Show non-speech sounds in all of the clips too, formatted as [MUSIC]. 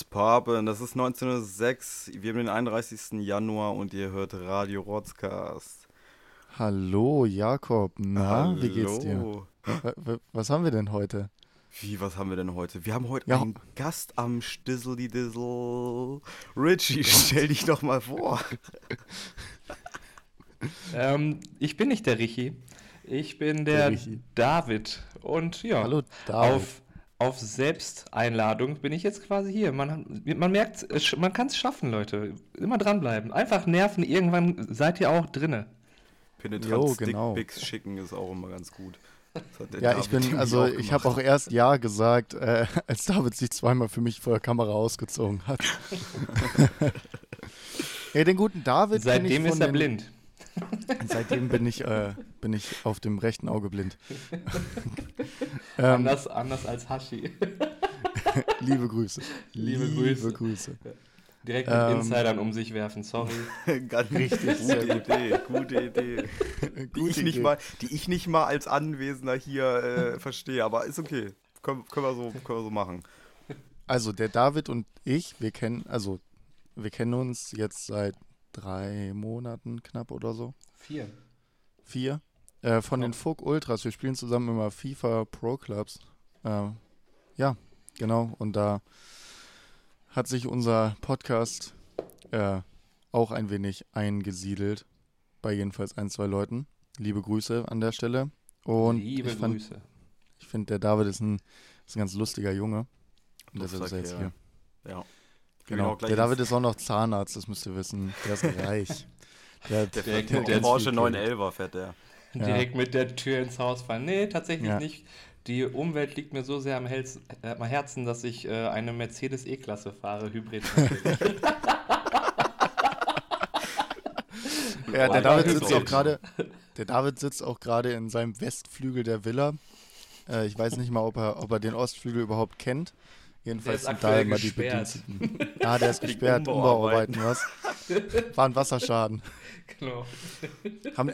What's poppin'? Das ist 1906. Wir haben den 31. Januar und ihr hört Radio Rotzcast. Hallo Jakob, na, Hallo. wie geht's dir? Wa- wa- Was haben wir denn heute? Wie, was haben wir denn heute? Wir haben heute Ja. einen Gast am Stizzly Dizzle. Richie, stell dich doch mal vor. [LAUGHS] Ähm, ich bin nicht der Richi. Ich bin Der der. David. Und ja, Hallo David. auf, auf Selbsteinladung bin ich jetzt quasi hier. Man, man merkt, man kann es schaffen, Leute. Immer dranbleiben. Einfach nerven, irgendwann seid ihr auch drinne. Penetrant Jo, genau. Stickpics schicken ist auch immer ganz gut. Ja, David ich bin, also ich habe auch erst Ja gesagt, äh, als David sich zweimal für mich vor der Kamera ausgezogen hat. [LAUGHS] ja, den guten David Seitdem von ist er den, blind. [LAUGHS] Seitdem bin ich, äh, bin ich auf dem rechten Auge blind. [LAUGHS] ähm, Anders, anders als Hashi. [LAUGHS] liebe Grüße. Liebe Liebe Grüße. Grüße. Direkt mit Ähm. Insidern um sich werfen, sorry. Ganz Richtig, sehr gute gut. Idee, gute Idee. Die ich, Gute nicht Idee. mal, die ich nicht mal als Anwesender hier äh, verstehe, aber ist okay. Können, können, wir so, können wir so machen. Also der David und ich, wir kennen, also wir kennen uns jetzt seit drei Monaten knapp oder so. Vier. Vier. Äh, von den Oh. Folk Ultras. Wir spielen zusammen immer FIFA Pro Clubs. Äh, ja, genau. Und da hat sich unser Podcast äh, auch ein wenig eingesiedelt. Bei jedenfalls ein, zwei Leuten. Liebe Grüße an der Stelle. Und Liebe ich, fand- Grüße. ich finde, der David ist ein, ist ein ganz lustiger Junge. Und deshalb ist er jetzt Kerl. hier. Ja. Genau. gleich Der David ist auch noch Zahnarzt, das müsst ihr wissen. Der ist reich. [LAUGHS] Der, Der mit der der Porsche viel 911 fährt der. Ja. Direkt mit der Tür ins Haus fallen. Nee, tatsächlich Ja. nicht. Die Umwelt liegt mir so sehr am, Helz, äh, am Herzen, dass ich äh, eine Mercedes E-Klasse fahre, Hybrid. [LAUGHS] [LAUGHS] Ja, der David sitzt auch gerade. Der David sitzt auch gerade in seinem Westflügel der Villa. Äh, ich weiß nicht mal, ob er, ob er den Ostflügel überhaupt kennt. Jedenfalls sind da immer die. Bediensteten. [LAUGHS] Ah, der ist gesperrt, Umbauarbeiten. Was? [LAUGHS] War ein Wasserschaden. genau. Haben,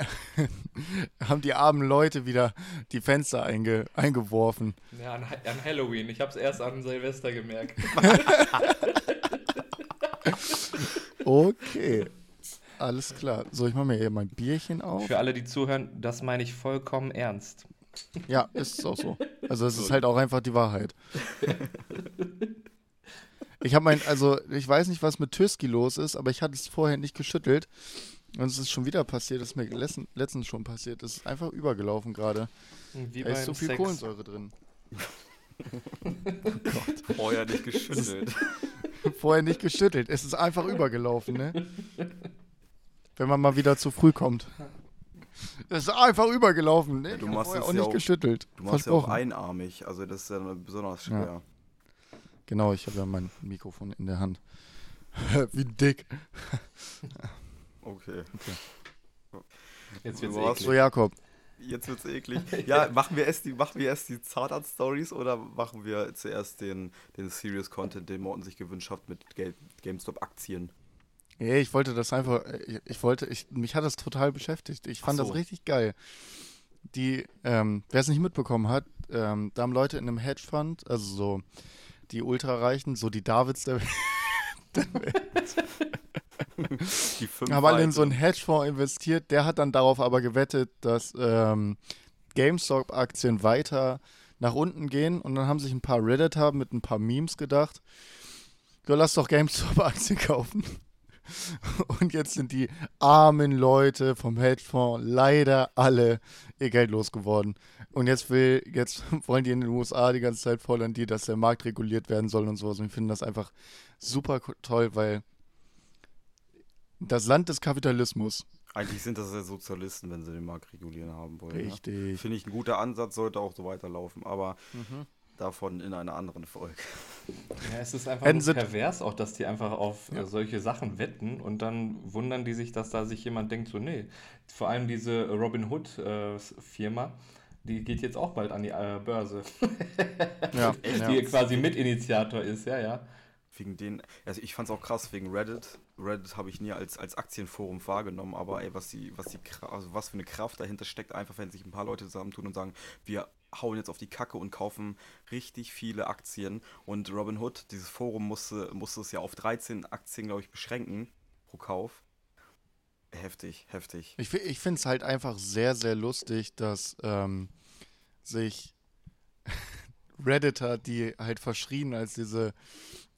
haben die armen Leute wieder die Fenster einge, eingeworfen. Ja, an, an Halloween. Ich habe es erst an Silvester gemerkt. [LAUGHS] Okay. Alles klar. So, ich mache mir hier mein Bierchen auf. Für alle, die zuhören, das meine ich vollkommen ernst. Ja, ist auch so. Also es ist halt auch einfach die Wahrheit. Ich habe mein, also ich weiß nicht, was mit Tüski los ist, aber ich hatte es vorher nicht geschüttelt. Und es ist schon wieder passiert, das ist mir letzten, letztens schon passiert. Es ist einfach übergelaufen gerade. Wie Da ist so viel Sex. Kohlensäure drin. Vorher nicht geschüttelt. [LAUGHS] Vorher nicht geschüttelt. Es ist einfach übergelaufen, ne? Wenn man mal wieder zu früh kommt. Es ist einfach übergelaufen, ne? Du machst es auch ja nicht auch- geschüttelt. Du machst ja auch einarmig, also das ist ja besonders schwer. Genau, ich habe ja mein Mikrofon in der Hand. [LAUGHS] Wie dick. [LAUGHS] Okay. Jetzt wird's warst So, eklig. Jakob. Jetzt wird's eklig. [LAUGHS] Ja, machen wir erst die, machen wir erst die Zahnarzt-Stories oder machen wir zuerst den, den Serious Content, den Morten sich gewünscht hat mit Ga- GameStop-Aktien? Ja, ich wollte das einfach, ich, ich wollte, ich, mich hat das total beschäftigt. Ich fand so. das richtig geil. Die, ähm, wer es nicht mitbekommen hat, ähm, da haben Leute in einem Hedgefonds, also so die Ultrareichen, so die Davids der [LAUGHS] Die fünf haben alle in so einen Hedgefonds investiert. Der hat dann darauf aber gewettet, dass ähm, GameStop-Aktien weiter nach unten gehen. Und dann haben sich ein paar Redditor mit ein paar Memes gedacht, ja, lass doch GameStop-Aktien [LAUGHS] kaufen. [LAUGHS] Und jetzt sind die armen Leute vom Hedgefonds leider alle ihr Geld losgeworden. Und jetzt will, jetzt [LAUGHS] wollen die in den USA die ganze Zeit fordern die, dass der Markt reguliert werden soll und sowas. Und ich finde das einfach super toll, weil das Land des Kapitalismus. Eigentlich sind das ja Sozialisten, wenn sie den Markt regulieren haben wollen. Richtig. Mhm. Ne? Finde ich ein guter Ansatz, sollte auch so weiterlaufen, aber davon in einer anderen Folge. Ja, es ist einfach sie- pervers auch, dass die einfach auf äh, solche Sachen wetten und dann wundern die sich, dass da sich jemand denkt, so nee. Vor allem diese Robin Hood äh, Firma, die geht jetzt auch bald an die äh, Börse, [LAUGHS] Ja, die ja. quasi Mitinitiator ist, ja, ja. wegen den, also ich fand's auch krass wegen Reddit. Reddit habe ich nie als, als Aktienforum wahrgenommen, aber ey, was die, was die, also was für eine Kraft dahinter steckt, einfach wenn sich ein paar Leute zusammentun und sagen, wir hauen jetzt auf die Kacke und kaufen richtig viele Aktien. Und Robinhood, dieses Forum musste, musste es ja auf 13 Aktien, glaube ich, beschränken pro Kauf. Heftig, heftig. Ich, ich finde es halt einfach sehr, sehr lustig, dass ähm, sich [LAUGHS] Redditor, die halt verschrien als diese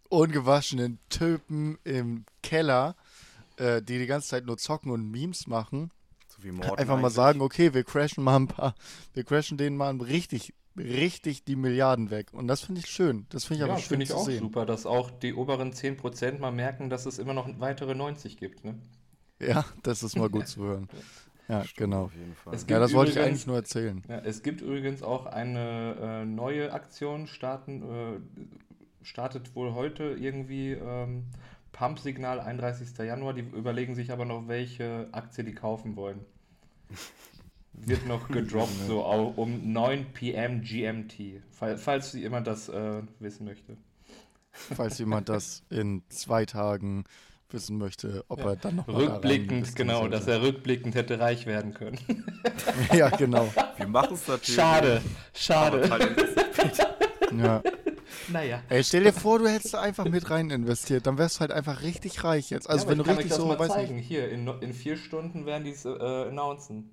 ungewaschenen Typen im Keller, äh, die die ganze Zeit nur zocken und Memes machen, So wie Morten einfach mal sagen, okay, wir crashen mal ein paar, wir crashen denen mal richtig, richtig die Milliarden weg. Und das finde ich schön. Das finde ich Ja, aber schön finde ich zu auch sehen. super, dass auch die oberen 10% mal merken, dass es immer noch weitere 90 gibt. Ne? Ja, das ist mal gut zu hören. [LAUGHS] Ja, Stimmt, genau. Auf jeden Fall. Es Ja, das wollte ich übrigens- eigentlich nur erzählen. Ja, es gibt übrigens auch eine äh, neue Aktion, starten, äh, startet wohl heute irgendwie ähm, Pump-Signal 31. Januar. Die überlegen sich aber noch, welche Aktie die kaufen wollen. Wird noch [LAUGHS] gedroppt, so um 9 p.m. GMT, fall- falls jemand das äh, wissen möchte. falls jemand das in zwei Tagen wissen möchte, ob er dann noch da Rückblickend, investieren genau, sollte. dass er rückblickend hätte reich werden können. [LAUGHS] Ja, genau. Wir machen es natürlich. Schade, schade. [LAUGHS] Ja. Naja. Ey, stell dir vor, du hättest einfach mit rein investiert, dann wärst du halt einfach richtig reich jetzt. Also ja, wenn du richtig so, mal weiß zeigen. nicht. Hier, in, in vier Stunden werden die es äh, announcen.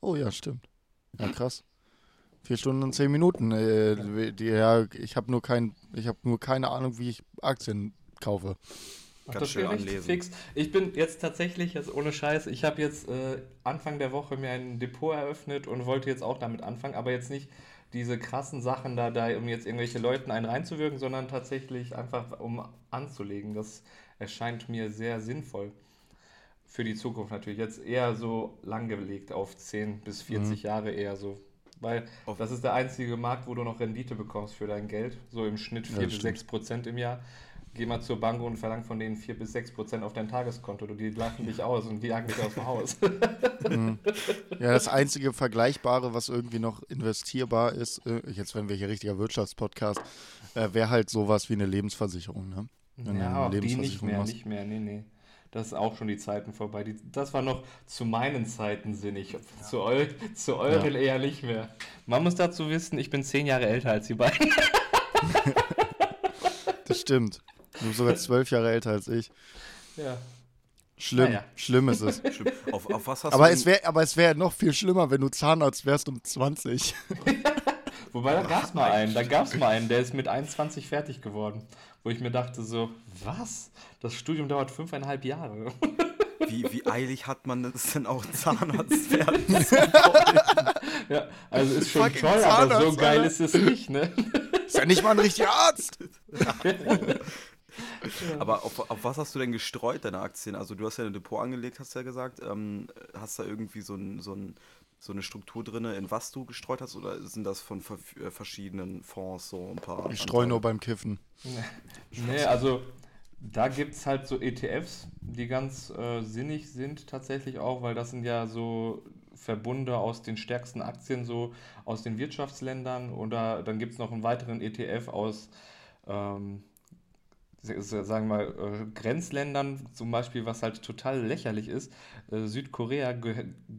Oh ja, stimmt. Ja, krass. Vier Stunden und zehn Minuten. Äh, die, ja, ich habe nur kein, ich habe nur keine Ahnung, wie ich Aktien kaufe. Ach, Ganz das schön anlesen. fix. Ich bin jetzt tatsächlich, jetzt ohne Scheiß, ich habe jetzt äh, Anfang der Woche mir ein Depot eröffnet und wollte jetzt auch damit anfangen, aber jetzt nicht diese krassen Sachen da, da um jetzt irgendwelche Leuten einen reinzuwirken, sondern tatsächlich einfach um anzulegen. Das erscheint mir sehr sinnvoll. Für die Zukunft natürlich. Jetzt eher so langgelegt auf 10 bis 40 Jahre eher so. Weil Auf- das ist der einzige Markt, wo du noch Rendite bekommst für dein Geld. So im Schnitt 4 das bis stimmt. 6 Prozent im Jahr. Geh mal zur Bank und verlang von denen 4 bis 6 Prozent auf dein Tageskonto. Du, Die lachen dich aus und die jagen dich aus dem Haus. Ja, das einzige Vergleichbare, was irgendwie noch investierbar ist, äh, jetzt wenn wir hier richtiger Wirtschaftspodcast, äh, wäre halt sowas wie eine Lebensversicherung. Ne? Wenn ja, eine auch die nicht mehr, machst. nicht mehr, nee, nee. Das ist auch schon die Zeiten vorbei. Die, das war noch zu meinen Zeiten sinnig. Zu, eu, zu euren eher nicht mehr. Man muss dazu wissen, ich bin zehn Jahre älter als die beiden. [LAUGHS] Das stimmt. Du bist sogar [LAUGHS] zwölf Jahre älter als ich. Ja. Schlimm, Naja. schlimm ist es. Stimmt. Auf, auf was hast Aber du es wäre aber es wär noch viel schlimmer, wenn du Zahnarzt wärst um 20. [LAUGHS] Wobei, da gab es mal einen, da gab es mal einen, der ist mit 21 fertig geworden. Wo ich mir dachte so, was? Das Studium dauert fünfeinhalb Jahre. [LAUGHS] wie, wie eilig hat man es denn auch Zahnarzt werden? ja, also ist schon Fucking toll, aber so Zahnarzt, geil Alter. ist es nicht, ne? Ist ja nicht mal ein richtiger Arzt. Aber auf, auf was hast du denn gestreut, deine Aktien? Also du hast ja ein Depot angelegt, hast du ja gesagt. Ähm, hast da irgendwie so, ein, so, ein, so eine Struktur drin, in was du gestreut hast? Oder sind das von ver äh, verschiedenen Fonds so ein paar? Ich streue nur beim Kiffen. [LAUGHS] Nee, also da gibt es halt so ETFs, die ganz äh, sinnig sind tatsächlich auch, weil das sind ja so Verbunde aus den stärksten Aktien, so aus den Wirtschaftsländern oder dann gibt es noch einen weiteren ETF aus, ähm, sagen wir mal, äh, Grenzländern, zum Beispiel, was halt total lächerlich ist. Äh, Südkorea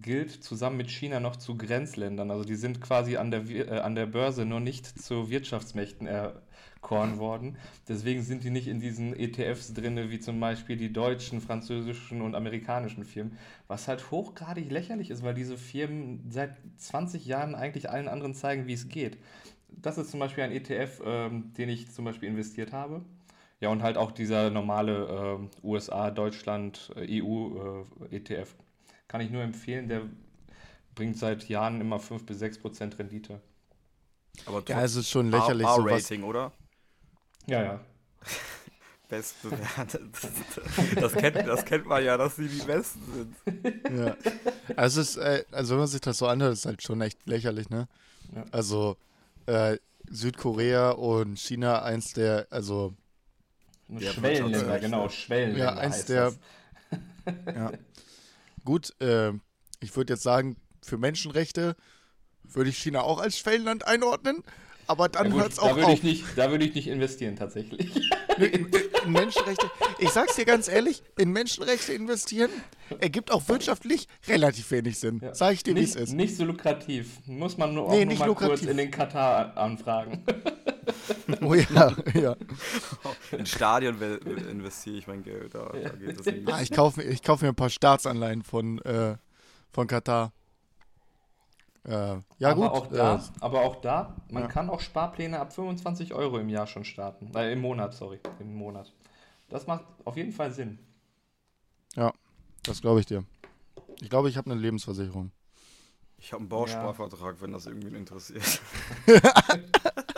gilt zusammen mit China noch zu Grenzländern. Also die sind quasi an der, äh, an der Börse nur nicht zu Wirtschaftsmächten erkoren worden. Deswegen sind die nicht in diesen ETFs drin, wie zum Beispiel die deutschen, französischen und amerikanischen Firmen. Was halt hochgradig lächerlich ist, weil diese Firmen seit 20 Jahren eigentlich allen anderen zeigen, wie es geht. Das ist zum Beispiel ein ETF, ähm, den ich zum Beispiel investiert habe. Ja, und halt auch dieser normale ähm, USA, Deutschland, äh, EU äh, ETF. Kann ich nur empfehlen, der bringt seit Jahren immer 5 bis 6 Prozent Rendite. Aber Ja, es ist schon lächerlich, sowas. A-Rating, oder? Ja, ja. [LAUGHS] Bestbewertet. Das kennt, das kennt man ja, dass sie die Besten sind. [LAUGHS] Ja. Also, es ist, äh, also wenn man sich das so anhört, ist es halt schon echt lächerlich, ne? Ja. Also äh, Südkorea und China eins der, also Schwellenländer, genau, Schwellenländer. Ja, eins heißt der- [LAUGHS] ja. [LAUGHS] Gut, äh, ich würde jetzt sagen, für Menschenrechte würde ich China auch als Schwellenland einordnen, aber Ja dann gut, hört es da auch würde auf. ich, nicht, da würde ich nicht investieren, tatsächlich. In Menschenrechte, ich sag's dir ganz ehrlich, in Menschenrechte investieren ergibt auch wirtschaftlich relativ wenig Sinn. Ja. Sag ich dir, wie es nicht, ist. nicht so lukrativ. Muss man nur, auch Nee, nur nicht mal kurz lukrativ. in den Katar anfragen. [LAUGHS] [LAUGHS] Oh ja, ja. In Stadion investiere ich mein Geld. Da, da geht es nicht. Ah, ich kaufe ich kauf mir ein paar Staatsanleihen von, äh, von Katar. Äh, ja, aber gut. Auch da, äh, aber auch da, man ja. kann auch Sparpläne ab 25 Euro im Jahr schon starten. Äh, Im Monat, sorry. Im Monat. Das macht auf jeden Fall Sinn. das glaube ich dir. Ich glaube, ich habe eine Lebensversicherung. Ich habe einen Bausparvertrag, wenn das irgendwen interessiert. [LAUGHS] [LAUGHS]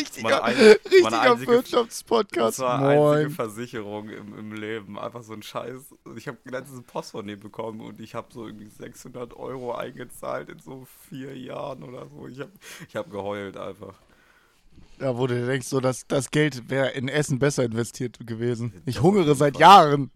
Richtiger, Meine ein- richtiger meine einzige- Das Wirtschaftspodcast. war einzige Moin. Versicherung im, im Leben. Einfach so ein Scheiß. Ich habe letztens Post von dem bekommen und ich habe so irgendwie 600 Euro eingezahlt in so vier Jahren oder so. Ich habe ich hab geheult einfach. Ja, wo du dir denkst, so, dass das Geld wäre in Essen besser investiert gewesen. Ich Das hungere seit. Jahren.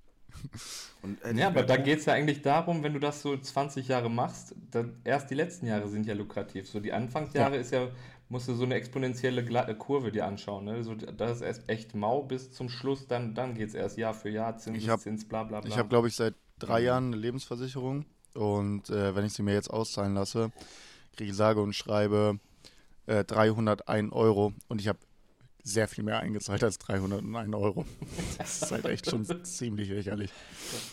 Und hätte Ja, aber da geht es ja eigentlich darum, wenn du das so 20 Jahre machst, dann erst die letzten Jahre sind ja lukrativ. So die Anfangsjahre ist ja, musst du so eine exponentielle Gla- äh, Kurve dir anschauen. Ne? So, das ist erst echt mau bis zum Schluss, dann, dann geht es erst Jahr für Jahr, Zins, Ich hab- Zins, bla bla bla. Ich habe, glaube ich, seit drei Mhm. Jahren eine Lebensversicherung. Und äh, wenn ich sie mir jetzt auszahlen lasse, kriege ich sage und schreibe äh, 301 Euro. Und ich habe sehr viel mehr eingezahlt als 301 Euro. [LAUGHS] Das ist halt echt schon ziemlich lächerlich.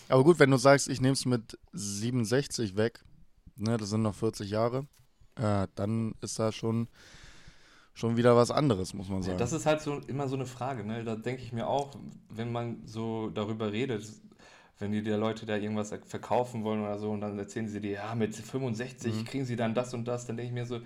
Aber gut, wenn du sagst, ich nehme es mit 67 weg, ne, das sind noch 40 Jahre, äh, dann ist da schon, schon wieder was anderes, muss man sagen. Das ist halt so immer so eine Frage, ne? Da denke ich mir auch, wenn man so darüber redet, wenn die der Leute da irgendwas verkaufen wollen oder so und dann erzählen sie dir, ja, mit 65 kriegen sie dann das und das, dann denke ich mir so,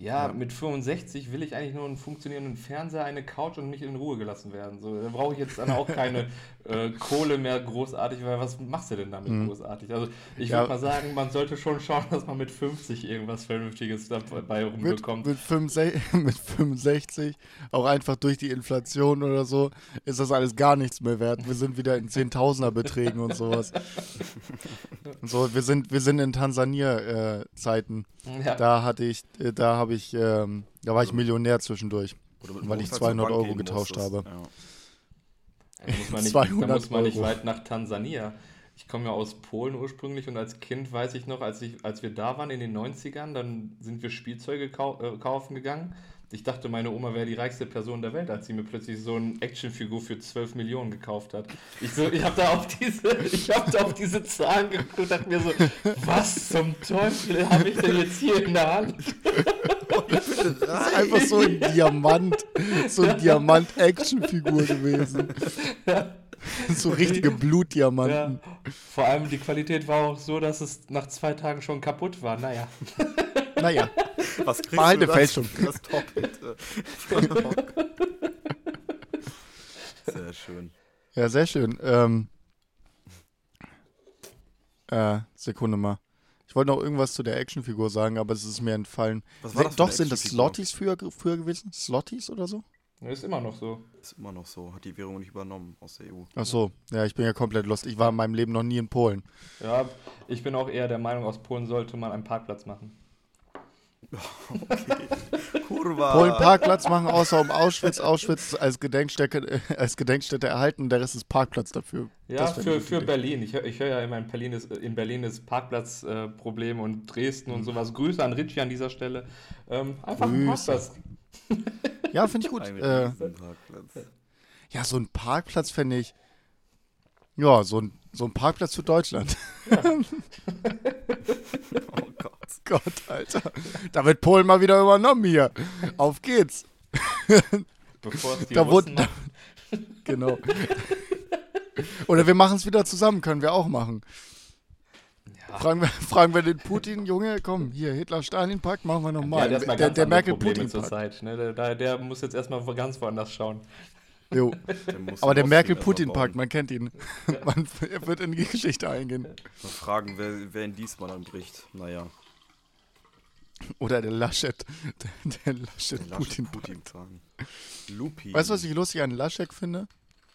ja, Ja. mit 65 will ich eigentlich nur einen funktionierenden Fernseher, eine Couch und mich in Ruhe gelassen werden. So, da brauche ich jetzt dann auch keine [LAUGHS] äh, Kohle mehr großartig, weil was machst du denn damit Mhm. großartig? Also ich Ja. würde mal sagen, man sollte schon schauen, dass man mit 50 irgendwas Vernünftiges dabei mit, rumbekommt. mit, 65, mit 65, [LAUGHS] auch einfach durch die Inflation oder so, ist das alles gar nichts mehr wert. Wir sind wieder in Zehntausender-Beträgen und sowas. [LAUGHS] So, wir sind, wir sind in Tansania-Zeiten. Ja. da hatte ich, äh, da habe ich, ähm, da war ich Millionär zwischendurch. Weil ich Rucksack zur 200 Bank Euro getauscht musstest. habe. Ja. Da muss man nicht, 200 da muss man nicht Euro. weit nach Tansania. Ich komme ja aus Polen ursprünglich und als Kind weiß ich noch, als, ich, als wir da waren in den 90ern, dann sind wir Spielzeuge kau äh, kaufen gegangen. Ich dachte, meine Oma wäre die reichste Person der Welt, als sie mir plötzlich so eine Actionfigur für 12 Millionen gekauft hat. Ich, so, ich habe da, auf diese- ich hab da auf diese Zahlen geguckt und dachte mir so, was zum Teufel habe ich denn jetzt hier in der Hand? Das ist einfach so ein Diamant, so ein Diamant-Action-Figur gewesen. So richtige Blutdiamanten. Ja, vor allem die Qualität war auch so, dass es nach zwei Tagen schon kaputt war. Naja. Naja, [LAUGHS] Was kriegst Behalte du das, Fälschung. das Top-Hit? äh, Sehr schön. ja, sehr schön. Ähm, äh, Sekunde mal. Ich wollte noch irgendwas zu der Actionfigur sagen, aber es ist mir entfallen. Was war das Doch, eine sind das? Slotties früher, früher gewesen? Slotties oder so? Ist immer noch so. Ist immer noch so. Hat die Währung nicht übernommen aus der EU. Ach so, ja, ich bin ja komplett lost. Ich war in meinem Leben noch nie in Polen. Ja, ich bin auch eher der Meinung, aus Polen sollte man einen Parkplatz machen. Kurva! Polen Parkplatz machen, außer um Auschwitz. Auschwitz als Gedenkstätte, äh, als Gedenkstätte erhalten, der Rest ist Parkplatz dafür. Ja, für, für. Berlin. Ich, ich höre ja immer, in Berlin ist, in Berlin ist Parkplatzproblem äh, Problem und Dresden und sowas. Grüße an Ritchie an dieser Stelle. Ähm, einfach einen Grüße. Parkplatz. Ja, finde ich gut. Äh, ja, so ein Parkplatz fände ich. Ja, so ein, so ein Parkplatz für Deutschland. [LAUGHS] Oh Gott. Gott, Alter. Da wird Polen mal wieder übernommen hier. Auf geht's. Bevor es die Da Russen wurde- [LAUGHS] machen. Genau. Oder wir machen es wieder zusammen, können wir auch machen. Ja. Fragen wir, fragen wir den Putin, Junge, komm, hier, Hitler-Stalin-Pakt, machen wir Der nochmal. erstmal der der Probleme Merkel-Putin-Pakt. Ne? Der, der, der muss jetzt erstmal ganz woanders schauen. Jo. Der Aber der Merkel-Putin-Pakt, man kennt ihn. [LAUGHS] Man, er wird in die Geschichte eingehen. Mal fragen, wer, wer ihn diesmal dann bricht. Naja, Oder der Laschet. Der, der Laschet Laschet-Putin-Pakt. Lupi. Weißt du, was ich lustig an Laschet finde?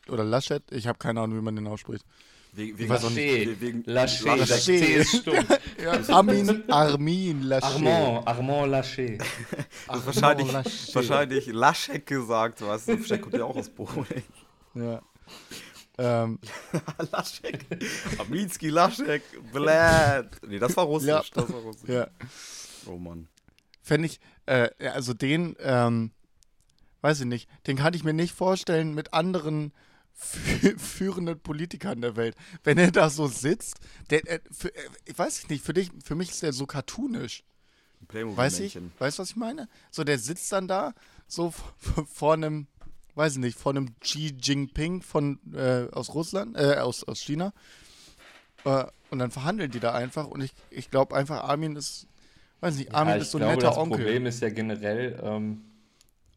Oder Laschet? Ich habe keine Ahnung, wie man den ausspricht. Wegen, wegen, we- wegen Lachey, Lachey. das T ist stumm. Ja, [LAUGHS] Armin, Armin Laschet. Armand, Armand Lachey. Das [LAUGHS] Armand wahrscheinlich, Laschet. wahrscheinlich Laschek gesagt, was? Laschek kommt ja auch aus Polen. Ja. Ähm, [LAUGHS] Laschek. Aminski, Laschek, Blät. Nee, das war russisch. Ja. Das war russisch. ja. Oh Mann. Fände ich, äh, also den, ähm, weiß ich nicht, den kann ich mir nicht vorstellen mit anderen führenden Politikern der Welt. Wenn er da so sitzt, der, äh, für, äh, ich weiß nicht, für dich, für mich ist der so cartoonisch. Weiß ich? Weißt du, was ich meine? So, der sitzt dann da, so vor einem, weiß ich nicht, vor einem Xi Jinping von, äh, aus Russland, äh, aus, aus China. Äh, und dann verhandeln die da einfach und ich, ich glaube einfach, Armin ist, weiß nicht, Armin Ja, ist so ein glaube, netter das Onkel. Problem ist ja generell ähm,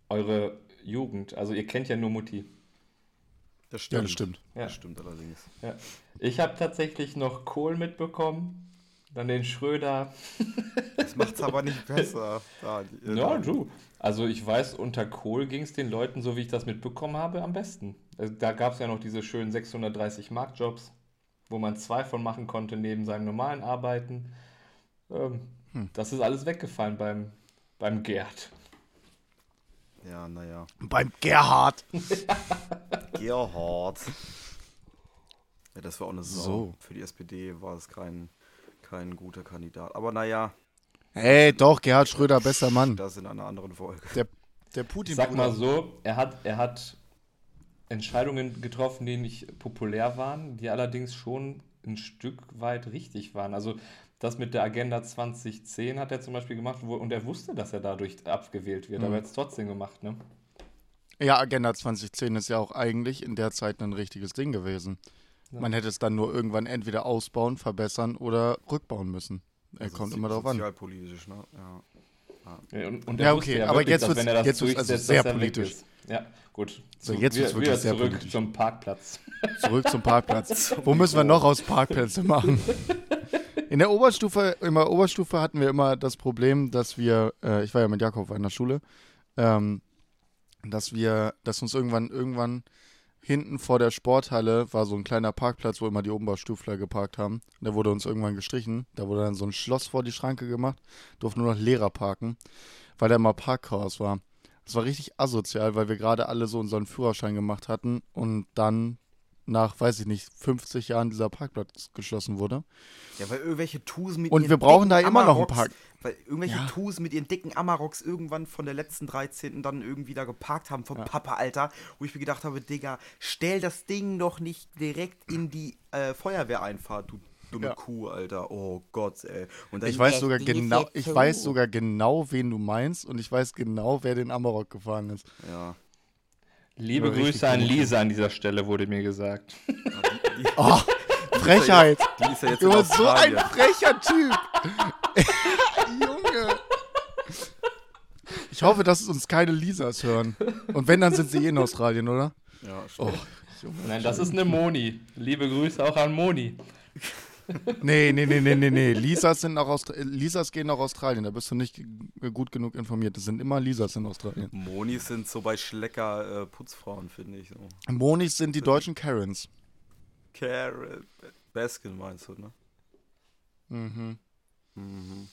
eure Jugend. Also ihr kennt ja nur Mutti. Das Ja, stimmt. das stimmt. Ja. Das stimmt allerdings. Ja. Ich habe tatsächlich noch Kohl mitbekommen, dann den Schröder. Das macht's aber nicht besser. Da, äh, [LAUGHS] Ja, da- du. Also ich weiß, unter Kohl ging es den Leuten, so wie ich das mitbekommen habe, am besten. Also Da gab es ja noch diese schönen 630 Mark-Jobs, wo man zwei von machen konnte neben seinem normalen Arbeiten. Ähm, Hm. Das ist alles weggefallen beim, beim Gerd. Ja, naja. Beim Gerhard. [LAUGHS] Gerhard. Ja, das war auch eine Sau. So. Für die SPD war es kein, kein guter Kandidat. Aber naja, Hey, doch, Gerhard Schröder, bester Mann. das in einer anderen Folge. Der Putin. Sag mal so, er hat, er hat Entscheidungen getroffen, die nicht populär waren, die allerdings schon ein Stück weit richtig waren. Also das mit der Agenda 2010 hat er zum Beispiel gemacht wo, und er wusste, dass er dadurch abgewählt wird, aber er hat es trotzdem gemacht. Ne? Ja, Agenda 2010 ist ja auch eigentlich in der Zeit ein richtiges Ding gewesen. Ja. Man hätte es dann nur irgendwann entweder ausbauen, verbessern oder rückbauen müssen. Er Also kommt immer darauf an. Sozialpolitisch, ne? Ja. Ja, Und, und Ja, er okay, ja aber wirklich, jetzt er das jetzt also sehr politisch. Ja, gut. So, jetzt wieder, wirklich sehr zurück politisch. zum Parkplatz. [LAUGHS] Zurück zum Parkplatz. Wo müssen wir noch aus Parkplätze machen? [LAUGHS] In der Oberstufe, in der Oberstufe hatten wir immer das Problem, dass wir, äh, ich war ja mit Jakob in der Schule, ähm, dass wir, dass uns irgendwann, irgendwann hinten vor der Sporthalle war so ein kleiner Parkplatz, wo immer die Oberstufler geparkt haben. Der wurde uns irgendwann gestrichen. Da wurde dann so ein Schloss vor die Schranke gemacht, durften nur noch Lehrer parken, weil da immer Parkchaos war. Das war richtig asozial, weil wir gerade alle so unseren Führerschein gemacht hatten und dann nach, weiß ich nicht, 50 Jahren dieser Parkplatz geschlossen wurde. Ja, weil irgendwelche Tus mit Und ihren wir brauchen da dicken immer noch einen Amaroks- Park. Weil irgendwelche Ja. Tus mit ihren dicken Amaroks irgendwann von der letzten 13. dann irgendwie da geparkt haben vom Ja. Papa, Alter. Wo ich mir gedacht habe, Digga, stell das Ding doch nicht direkt in die äh, Feuerwehreinfahrt, du dumme Ja. Kuh, Alter. Oh Gott, ey. Und Ich weiß das sogar genau, ich weiß sogar genau, wen du meinst und ich weiß genau, wer den Amarok gefahren ist. Ja. Liebe Grüße an. Lisa an dieser Stelle, wurde mir gesagt. Die, [LAUGHS] die, Oh, Frechheit! die ist ja jetzt in Junge, so ein frecher Typ! [LAUGHS] Junge! Ich hoffe, dass uns keine Lisas hören. Und wenn, dann sind sie eh in Australien, oder? Ja, Oh, stimmt. Junge. Nein, das ist eine Moni. Liebe Grüße auch an Moni. Nee, nee, nee, nee, nee, nee. Lisas, sind Austra Lisas gehen nach Australien. Da bist du nicht gut genug informiert. Das sind immer Lisas in Australien. Monis sind so bei Schlecker äh, Putzfrauen, finde ich. So. Monis sind die deutschen Karens. Carol Baskin meinst du, ne? Mhm. Mhm.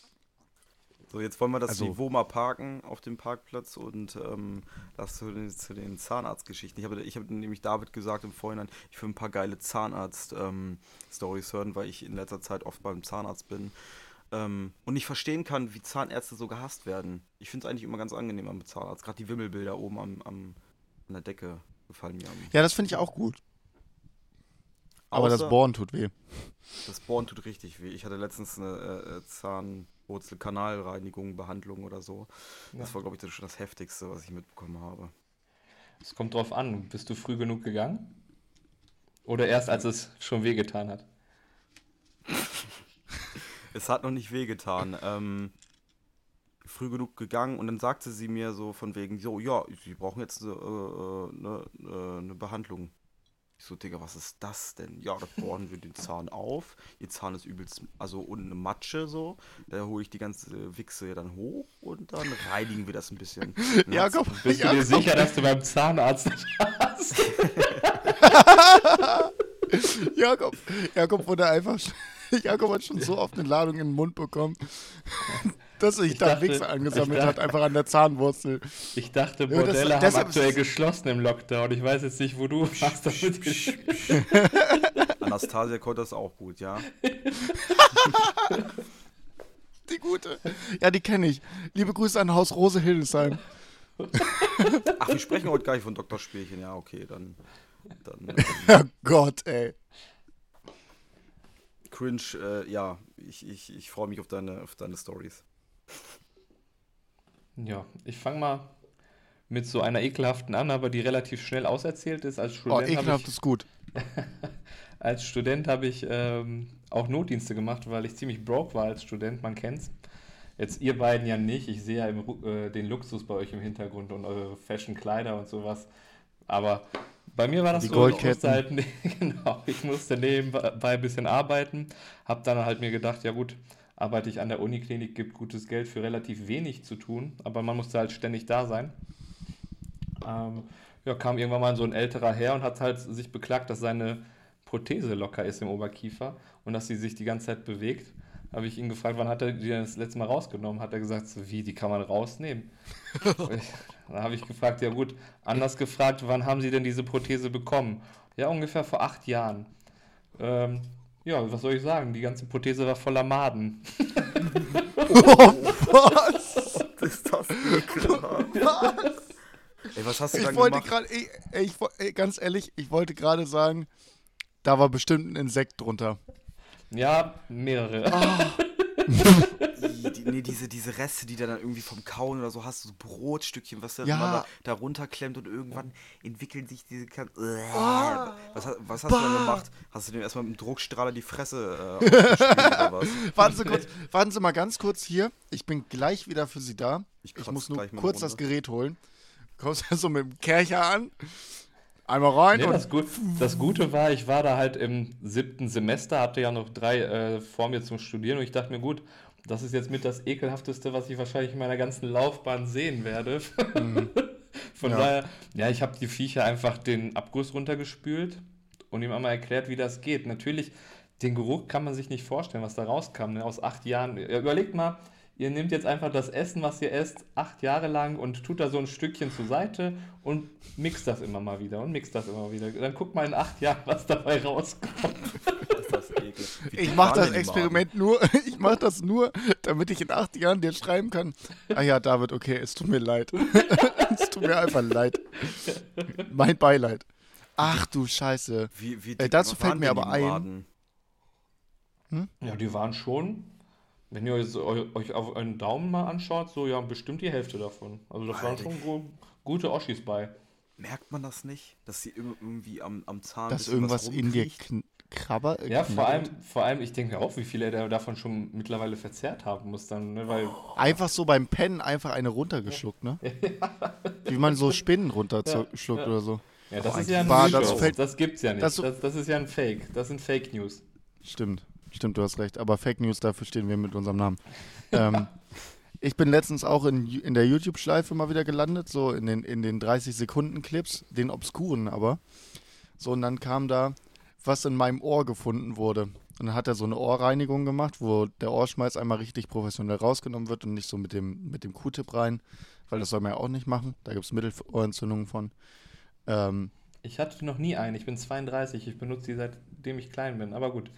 So, jetzt wollen wir das Also- Niveau mal parken auf dem Parkplatz und ähm, das zu den, zu den Zahnarztgeschichten. Ich habe ich hab nämlich David gesagt im Vorhinein, ich will ein paar geile Zahnarzt-Stories hören, weil ich in letzter Zeit oft beim Zahnarzt bin ähm, und nicht verstehen kann, wie Zahnärzte so gehasst werden. Ich finde es eigentlich immer ganz angenehm am Zahnarzt. Gerade die Wimmelbilder oben am, am, an der Decke gefallen mir. Am, Ja, das finde ich auch gut. Aber das Außer- Bohren tut weh. Das Bohren tut richtig weh. Ich hatte letztens eine äh, äh, Zahnwurzelkanalreinigung, Behandlung oder so. Das war, glaube ich, das schon das Heftigste, was ich mitbekommen habe. Es kommt drauf an. Bist du früh genug gegangen? Oder erst als es schon wehgetan hat? [LAUGHS] Es hat noch nicht wehgetan. Ähm, früh genug gegangen und dann sagte sie mir so von wegen, so, ja, sie brauchen jetzt eine, äh, eine, äh, eine Behandlung. Ich so, Digga, was ist das denn? Ja, da bohren wir den Zahn auf. Ihr Zahn ist übelst, also unten eine Matsche so. Da hole ich die ganze Wichse dann hoch und dann reinigen wir das ein bisschen. Dann [LAUGHS] Ja, hat's- komm. Bist du dir sicher, dass du beim Zahnarzt nicht warst? [LAUGHS] Jakob, Jakob wurde einfach. [LAUGHS] Jakob hat schon so oft eine Ladung in den Mund bekommen, dass sich Ich da dachte- Wichser angesammelt ich hat, dachte- einfach an der Zahnwurzel. Ich dachte, Ja, das- Bordelle haben aktuell geschlossen im Lockdown. Ich weiß jetzt nicht, wo du warst. Damit [LAUGHS] Anastasia konnte das auch gut, ja. [LAUGHS] Die gute. Ja, die kenne ich. Liebe Grüße an Haus Rose Hildesheim. [LAUGHS] Ach, wir sprechen heute gar nicht von Dr. Spielchen. Ja, okay, dann. dann ähm, Ja Gott, ey. cringe, äh, ja, ich, ich, ich freue mich auf deine, auf deine Stories. Ja, ich fange mal mit so einer ekelhaften an, aber die relativ schnell auserzählt ist. Als Oh, Student habe ekelhaft ich, ist gut. [LAUGHS] als Student habe ich ähm, auch Notdienste gemacht, weil ich ziemlich broke war als Student, man kennt's. Jetzt ihr beiden ja nicht. Ich sehe ja im, äh, den Luxus bei euch im Hintergrund und eure Fashion-Kleider und sowas. Aber bei mir war das Die so, ich musste halt, [LAUGHS] ne- genau, ich musste nebenbei ein bisschen arbeiten. Hab dann halt mir gedacht, ja gut, arbeite ich an der Uniklinik, gibt gutes Geld für relativ wenig zu tun, aber man musste halt ständig da sein. Ähm, ja, kam irgendwann mal so ein älterer Herr und hat halt sich beklagt, dass seine Prothese locker ist im Oberkiefer und dass sie sich die ganze Zeit bewegt. Habe ich ihn gefragt, wann hat er die das letzte Mal rausgenommen? Hat er gesagt, wie, die kann man rausnehmen? [LAUGHS] Dann habe ich gefragt, ja gut, anders gefragt, wann haben Sie denn diese Prothese bekommen? Ja, ungefähr vor acht Jahren. Ähm, ja, was soll ich sagen? Die ganze Prothese war voller Maden. [LAUGHS] Was? Ist das [LAUGHS] ekelhaft. Ey, was hast du Ich wollte gemacht? gerade, ganz ehrlich, ich wollte gerade sagen, da war bestimmt ein Insekt drunter. Ja, mehrere. Die, [LAUGHS] nee, diese, diese Reste, die da dann irgendwie vom Kauen oder so hast, so Brotstückchen, was dann Ja. immer da, da runterklemmt und irgendwann entwickeln sich diese. Kan- Ah. was, was hast du dann gemacht? Hast du dem erstmal mit dem Druckstrahler die Fresse äh, [LAUGHS] ausgespielt oder was? Warten Sie kurz, warten Sie mal ganz kurz hier. Ich bin gleich wieder für Sie da. Ich Ich, muss nur kurz das. Gerät holen. Kommst du so mit dem Kercher an, einmal rein Nee, und das, Gut, das Gute war, ich war da halt im siebten Semester, hatte ja noch drei äh, vor mir zum Studieren und ich dachte mir, gut, das ist jetzt mit das ekelhafteste, was ich wahrscheinlich in meiner ganzen Laufbahn sehen werde. [LAUGHS] Von Ja. daher, ja, ich habe die Viecher einfach den Abguss runtergespült und ihm einmal erklärt, wie das geht. Natürlich, den Geruch kann man sich nicht vorstellen, was da rauskam. Ne? Aus acht Jahren. Ja, Überlegt mal, ihr nehmt jetzt einfach das Essen, was ihr esst, acht Jahre lang und tut da so ein Stückchen zur Seite und mixt das immer mal wieder und mixt das immer wieder. Dann guckt mal in acht Jahren, was dabei rauskommt. Das ich mache das Experiment nur, [LAUGHS] ich mache das nur, damit ich in acht Jahren dir schreiben kann. Ah ja, David, okay, es tut mir leid. [LAUGHS] es tut mir einfach leid. Mein Beileid. Ach du Scheiße. Wie, wie Äh, dazu fällt mir aber ein- Maden? Ja, die waren schon, wenn ihr euch, euch auf einen Daumen mal anschaut, so ja, bestimmt die Hälfte davon. Also das waren schon gu gute Oschis bei. Merkt man das nicht? Dass sie irg- irgendwie am, am Zahn. Dass irgendwas was in dir krabber. Ja, vor allem, vor allem, ich denke mir auch, wie viel er da- davon schon mittlerweile verzehrt haben muss dann, ne? weil Einfach so beim Pennen einfach eine runtergeschluckt, ne? [LAUGHS] Wie man so Spinnen runterschluckt ja. oder so. ja, das Oh, ist ja ein Bar, Mythos. das Das, gibt's ja nicht. das Das, das, ist ja ein Fake. Das sind Fake News. Stimmt, stimmt, du hast recht. Aber Fake News, dafür stehen wir mit unserem Namen. ähm, ich bin letztens auch in, in der YouTube-Schleife mal wieder gelandet, so in den, in den 30-Sekunden-Clips, den obskuren aber. So, und dann kam da, was in meinem Ohr gefunden wurde. Und dann hat er so eine Ohrreinigung gemacht, wo der Ohrschmalz einmal richtig professionell rausgenommen wird und nicht so mit dem, mit dem Q-Tip rein, weil das soll man ja auch nicht machen. Da gibt es Mittelohrentzündungen von. Ähm, Ich hatte noch nie einen. Ich bin 32. Ich benutze die seitdem ich klein bin. Aber gut.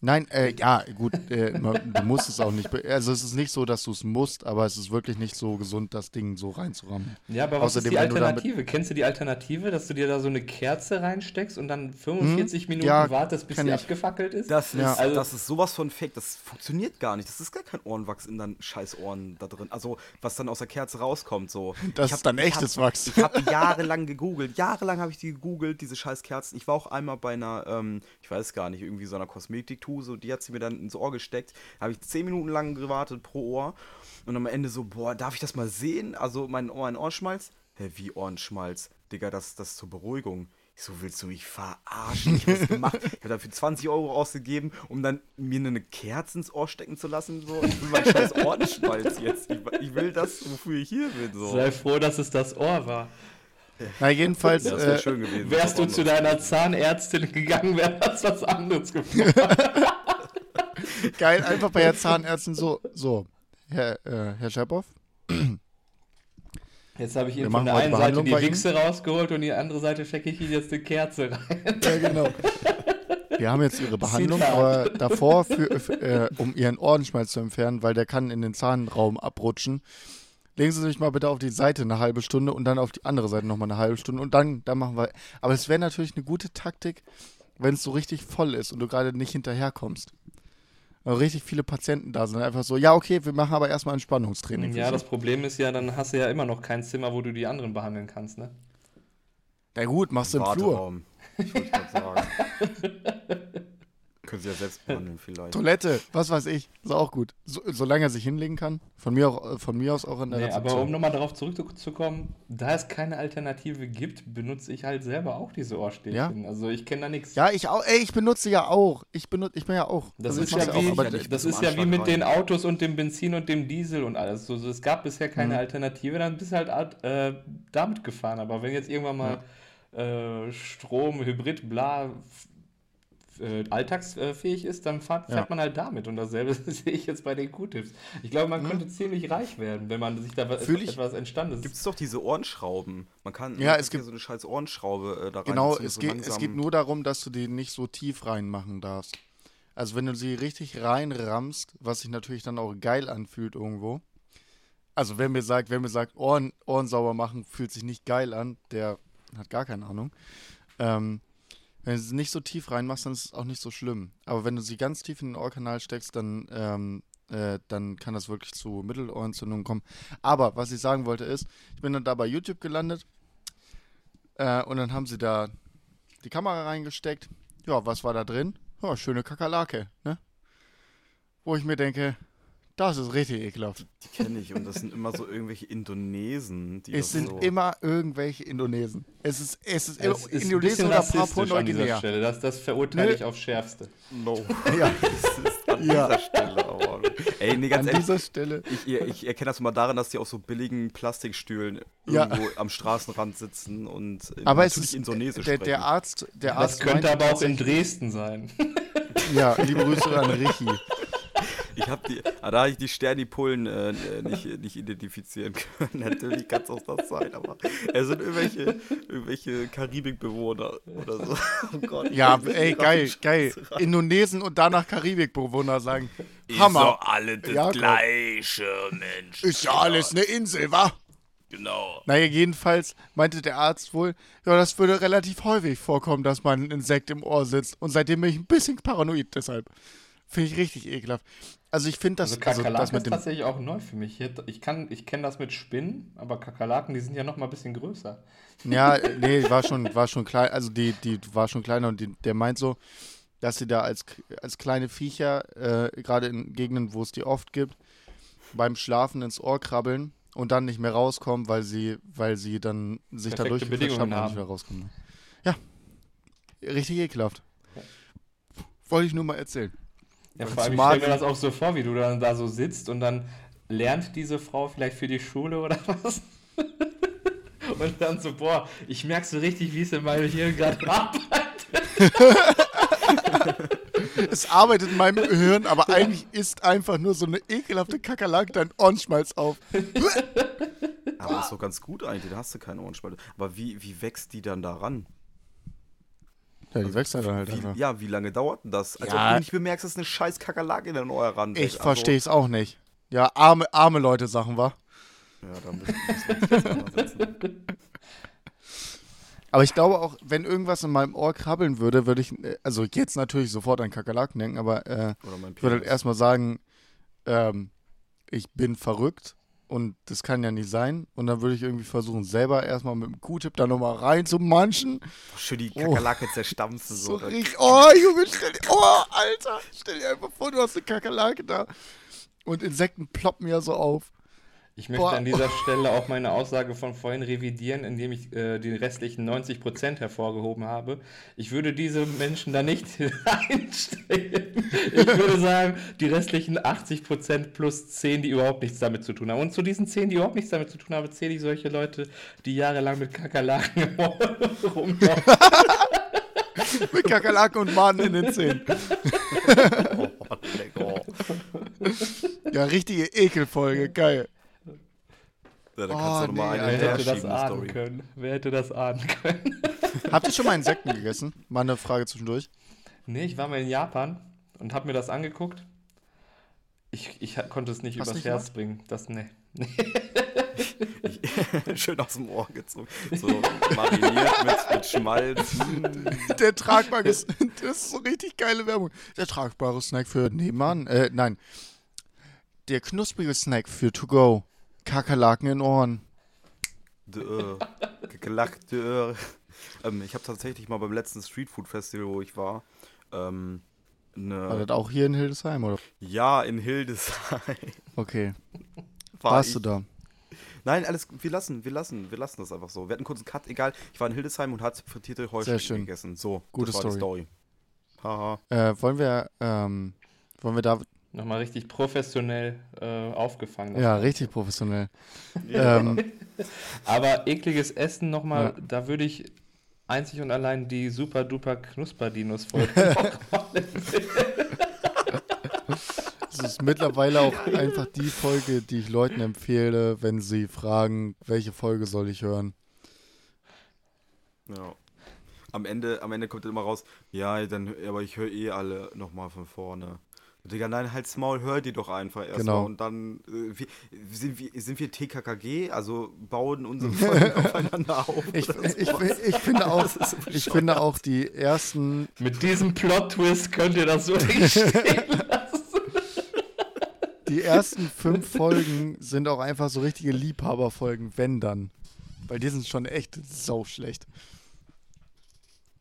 Nein, äh, ja, gut, äh, man, du musst es auch nicht. Also es ist nicht so, dass du es musst, aber es ist wirklich nicht so gesund, das Ding so reinzurammen. Ja, aber was Außerdem, ist die wenn du Alternative? Kennst du die Alternative, dass du dir da so eine Kerze reinsteckst und dann 45 Minuten Ja, wartest, bis sie ich. abgefackelt ist? Das ist, Ja. Also- das ist sowas von fake. Das funktioniert gar nicht. Das ist gar kein Ohrenwachs in deinen scheiß Ohren da drin. Also, was dann aus der Kerze rauskommt, so. Das Ich hab- ist dann ich echtes hab, Wachs. Ich habe jahrelang gegoogelt. Jahrelang habe ich die gegoogelt, diese scheiß Kerzen. Ich war auch einmal bei einer, ähm, ich weiß gar nicht, irgendwie so einer Kosmetiktuse. und Die hat sie mir dann ins Ohr gesteckt. Da habe ich zehn Minuten lang gewartet pro Ohr. Und am Ende so, boah, darf ich das mal sehen? Also, mein, Ohr, mein Ohrenschmalz? Hä, wie Ohrenschmalz? Digga, das, das zur Beruhigung. Ich so, willst du mich verarschen? Ich hab das gemacht. Ich habe dafür 20 Euro ausgegeben, um dann mir eine Kerze ins Ohr stecken zu lassen. So. Ich will meinen scheiß Ohrenschmalz jetzt. Ich, ich will das, wofür ich hier bin. So. Sei froh, dass es das Ohr war. Na, jedenfalls. Das wäre Äh, schön gewesen. Wärst du zu deiner Zahnärztin gegangen, wäre das was anderes geworden. [LAUGHS] geil, einfach bei der Zahnärztin so, so, Herr, äh, Herr Scherboff, Jetzt habe ich machen von der einen Seite die Ihnen. Wichse rausgeholt und die andere Seite stecke ich ihm jetzt eine Kerze rein. Ja, genau. Wir haben jetzt ihre Behandlung, Zitat. aber davor, für, für, äh, um ihren Ohrenschmalz zu entfernen, weil der kann in den Zahnraum abrutschen, legen Sie sich mal bitte auf die Seite eine halbe Stunde und dann auf die andere Seite nochmal eine halbe Stunde und dann, dann machen wir. Aber es wäre natürlich eine gute Taktik, wenn es so richtig voll ist und du gerade nicht hinterherkommst. Weil richtig viele Patienten da sind. Einfach so, ja, okay, wir machen aber erstmal Entspannungstraining. Ja, das Problem ist ja, dann hast du ja immer noch kein Zimmer, wo du die anderen behandeln kannst, ne? Na gut, machst du im Flur. Ich wollte gerade sagen. [LAUGHS] Können Sie ja selbst behandeln vielleicht. Toilette, was weiß ich. Ist auch gut. So, solange er sich hinlegen kann. Von mir, auch, äh, von mir aus auch in der Nee, Rezeption. aber um nochmal darauf zurückzukommen, da es keine Alternative gibt, benutze ich halt selber auch diese Ohrstäbchen. Also ich kenne da nichts. Ja, ich auch. Ey, ich benutze ja auch. Ich benutze, ich bin ja auch. Das Also ist ich mach's ja, auch, wie, aber ja nicht das ist ja wie mit rein. den Autos und dem Benzin und dem Diesel und alles. So, so, es gab bisher keine Mhm. Alternative, dann bist du halt alt- äh, damit gefahren. Aber wenn jetzt irgendwann mal äh, Strom, Hybrid, bla äh, alltagsfähig ist, dann fährt, fährt Ja. man halt damit. Und dasselbe [LAUGHS] sehe ich jetzt bei den Q-Tips. Ich glaube, man könnte ziemlich reich werden, wenn man sich da was, Mhm. Fühl ich- etwas entstandes. Gibt es doch diese Ohrenschrauben. Man kann Ja, es gibt- so eine scheiß Ohrenschraube äh, da rein. genau, ziehen, es so geht, es geht nur darum, dass du die nicht so tief reinmachen darfst. Also wenn du sie richtig reinrammst, was sich natürlich dann auch geil anfühlt irgendwo. Also wer mir sagt, wer mir sagt, Ohren, Ohren sauber machen, fühlt sich nicht geil an, der hat gar keine Ahnung. Ähm, wenn du sie nicht so tief reinmachst, dann ist es auch nicht so schlimm. Aber wenn du sie ganz tief in den Ohrkanal steckst, dann, ähm, äh, dann kann das wirklich zu Mittelohrentzündungen kommen. Aber was ich sagen wollte ist, ich bin dann da bei YouTube gelandet äh, und dann haben sie da die Kamera reingesteckt. Ja, was war da drin? Ja, schöne Kakerlake, ne? Wo ich mir denke, das ist richtig ekelhaft. Die kenne ich und das sind immer so irgendwelche Indonesen, die Es das sind so immer irgendwelche Indonesen. Es ist, es ist, Es ist bisschen oder rassistisch an dieser Papua-Neuguinea. Stelle. Das, das verurteile Nö. ich auf Schärfste. No. Ja, [LAUGHS] Das ist an Ja. dieser Stelle aber. Ey, nee, ganz an ehrlich. dieser Stelle. Ich, ich erkenne das mal daran, dass die auf so billigen Plastikstühlen Ja. irgendwo am Straßenrand sitzen und äh, Aber es natürlich ist Indonesisch der, sprechen. der Arzt, der Das Arzt könnte meinte aber auch in Dresden sein. Ja, liebe Grüße an Richi. Ich habe die, ah, da habe ich die Sternipolen äh, nicht, nicht identifizieren können. [LAUGHS] Natürlich kann es auch das sein, aber es sind irgendwelche, irgendwelche Karibikbewohner oder so. [LAUGHS] Oh Gott, Ja, ey, geil, geil. Rein. Indonesen und danach Karibikbewohner sagen, Ist Hammer. doch alle das Ja, gleiche, Mensch. Ist ja alles eine Insel, wa? Genau. Naja, jedenfalls meinte der Arzt wohl, ja, das würde relativ häufig vorkommen, dass man ein Insekt im Ohr sitzt. Und seitdem bin ich ein bisschen paranoid deshalb. Finde ich richtig ekelhaft. Also ich finde das, Also also Kakerlaken das mit ist tatsächlich auch neu für mich. Ich, kann- ich kenne das mit Spinnen, aber Kakerlaken, die sind ja noch mal ein bisschen größer. Ja, [LAUGHS] nee, war schon, war schon klein, also die, die war schon kleiner und die, der meint so, dass sie da als, als kleine Viecher, äh, gerade in Gegenden, wo es die oft gibt, beim Schlafen ins Ohr krabbeln und dann nicht mehr rauskommen, weil sie, weil sie dann sich dadurch Bedingungen verschaffen und haben. nicht mehr rauskommen. Ja, richtig ekelhaft. Wollte ich nur mal erzählen. Ja, vor allem, ich stelle mir das auch so vor, wie du dann da so sitzt und dann lernt diese Frau vielleicht für die Schule oder [LAUGHS] was? Und dann so, boah, ich merke so richtig, wie es in meinem Hirn gerade [LAUGHS] arbeitet. Es arbeitet in meinem Gehirn, aber eigentlich ist einfach nur so eine ekelhafte Kakerlake dein Ohrenschmalz auf. [LAUGHS] Aber ist doch ganz gut eigentlich, da hast du keine Ohrenspalte. Aber wie, wie wächst die dann daran? Ja, die wächst dann halt einfach. Wie, ja, wie lange dauert denn das? Als Ja. ob du nicht bemerkst, dass eine scheiß Kakerlake in dein Ohr ran Ich verstehe es auch nicht. Ja, arme, arme Leute Sachen, wa? Ja, da müssen wir. [LAUGHS] Aber ich glaube auch, wenn irgendwas in meinem Ohr krabbeln würde, würde ich, äh, also jetzt natürlich sofort an Kakerlaken denken, aber äh, würde halt erstmal sagen, ähm, ich bin verrückt und das kann ja nicht sein. Und dann würde ich irgendwie versuchen, selber erstmal mit dem Q-Tip da nochmal rein zu manchen. Schön die Oh. Kakerlake zerstampfen. So So, richtig, oh Junge, stell dir, oh Alter, stell dir einfach vor, du hast eine Kakerlake da. Und Insekten ploppen ja so auf. Ich möchte Boah. an dieser Stelle auch meine Aussage von vorhin revidieren, indem ich äh, die restlichen 90% hervorgehoben habe. Ich würde diese Menschen da nicht [LAUGHS] einstellen. Ich würde sagen, die restlichen 80% plus 10, die überhaupt nichts damit zu tun haben. Und zu diesen 10, die überhaupt nichts damit zu tun haben, zähle ich solche Leute, die jahrelang mit Kakerlaken [LAUGHS] rumlaufen. mit Kakerlaken und Maden in den Zähnen. oh, lecker. Ja, richtige Ekelfolge, geil. Ja, da kannst oh, du nee, mal eine Wer hätte das ahnen Story. können? Wer hätte das ahnen können? [LAUGHS] Habt ihr schon mal Insekten gegessen? Mal eine Frage zwischendurch. Nee, ich war mal in Japan und hab mir das angeguckt. Ich, ich konnte es nicht Hast übers nicht Herz gemacht? bringen. Das, nee. [LAUGHS] Schön aus dem Ohr gezogen. So mariniert mit, mit Schmalz. [LAUGHS] Der tragbare, das ist so richtig geile Werbung. Der tragbare Snack für nebenan, äh, nein. Der knusprige Snack für to go. Kakerlaken in Ohren. Dö, Kakerlaken, ähm, ich habe tatsächlich mal beim letzten Streetfood Festival, wo ich war, ähm, eine. War das auch hier in Hildesheim, oder? Ja, in Hildesheim. Okay. War Warst ich? du da? Nein, alles, wir lassen, wir lassen, wir lassen das einfach so. Wir hatten kurz einen Cut, egal. Ich war in Hildesheim und hatte frittierte Heuschrecken gegessen. So, Gute das war Story. die Story. Haha. Äh, wollen wir, ähm, wollen wir da Nochmal richtig professionell äh, aufgefangen. Ja, richtig professionell. [LAUGHS] Ähm, Aber ekliges Essen nochmal, ja. da würde ich einzig und allein die super duper Knusperdinos folgen. [LAUGHS] Das ist mittlerweile auch einfach die Folge, die ich Leuten empfehle, wenn sie fragen, welche Folge soll ich hören. Ja. Am Ende, am Ende kommt immer raus, ja, dann, aber ich höre eh alle nochmal von vorne. Digga, nein, halt's Maul, hör die doch einfach erstmal. Genau. Und dann äh, wie, sind, wir, sind wir TKKG, also bauen unsere Folgen [LAUGHS] aufeinander auf. Ich, ich, ich, finde auch, [LAUGHS] so ich finde auch die ersten. Mit diesem Plot-Twist könnt ihr das so nicht stehen [LAUGHS] lassen. Die ersten fünf Folgen sind auch einfach so richtige Liebhaberfolgen, wenn dann. Weil die sind schon echt sau schlecht.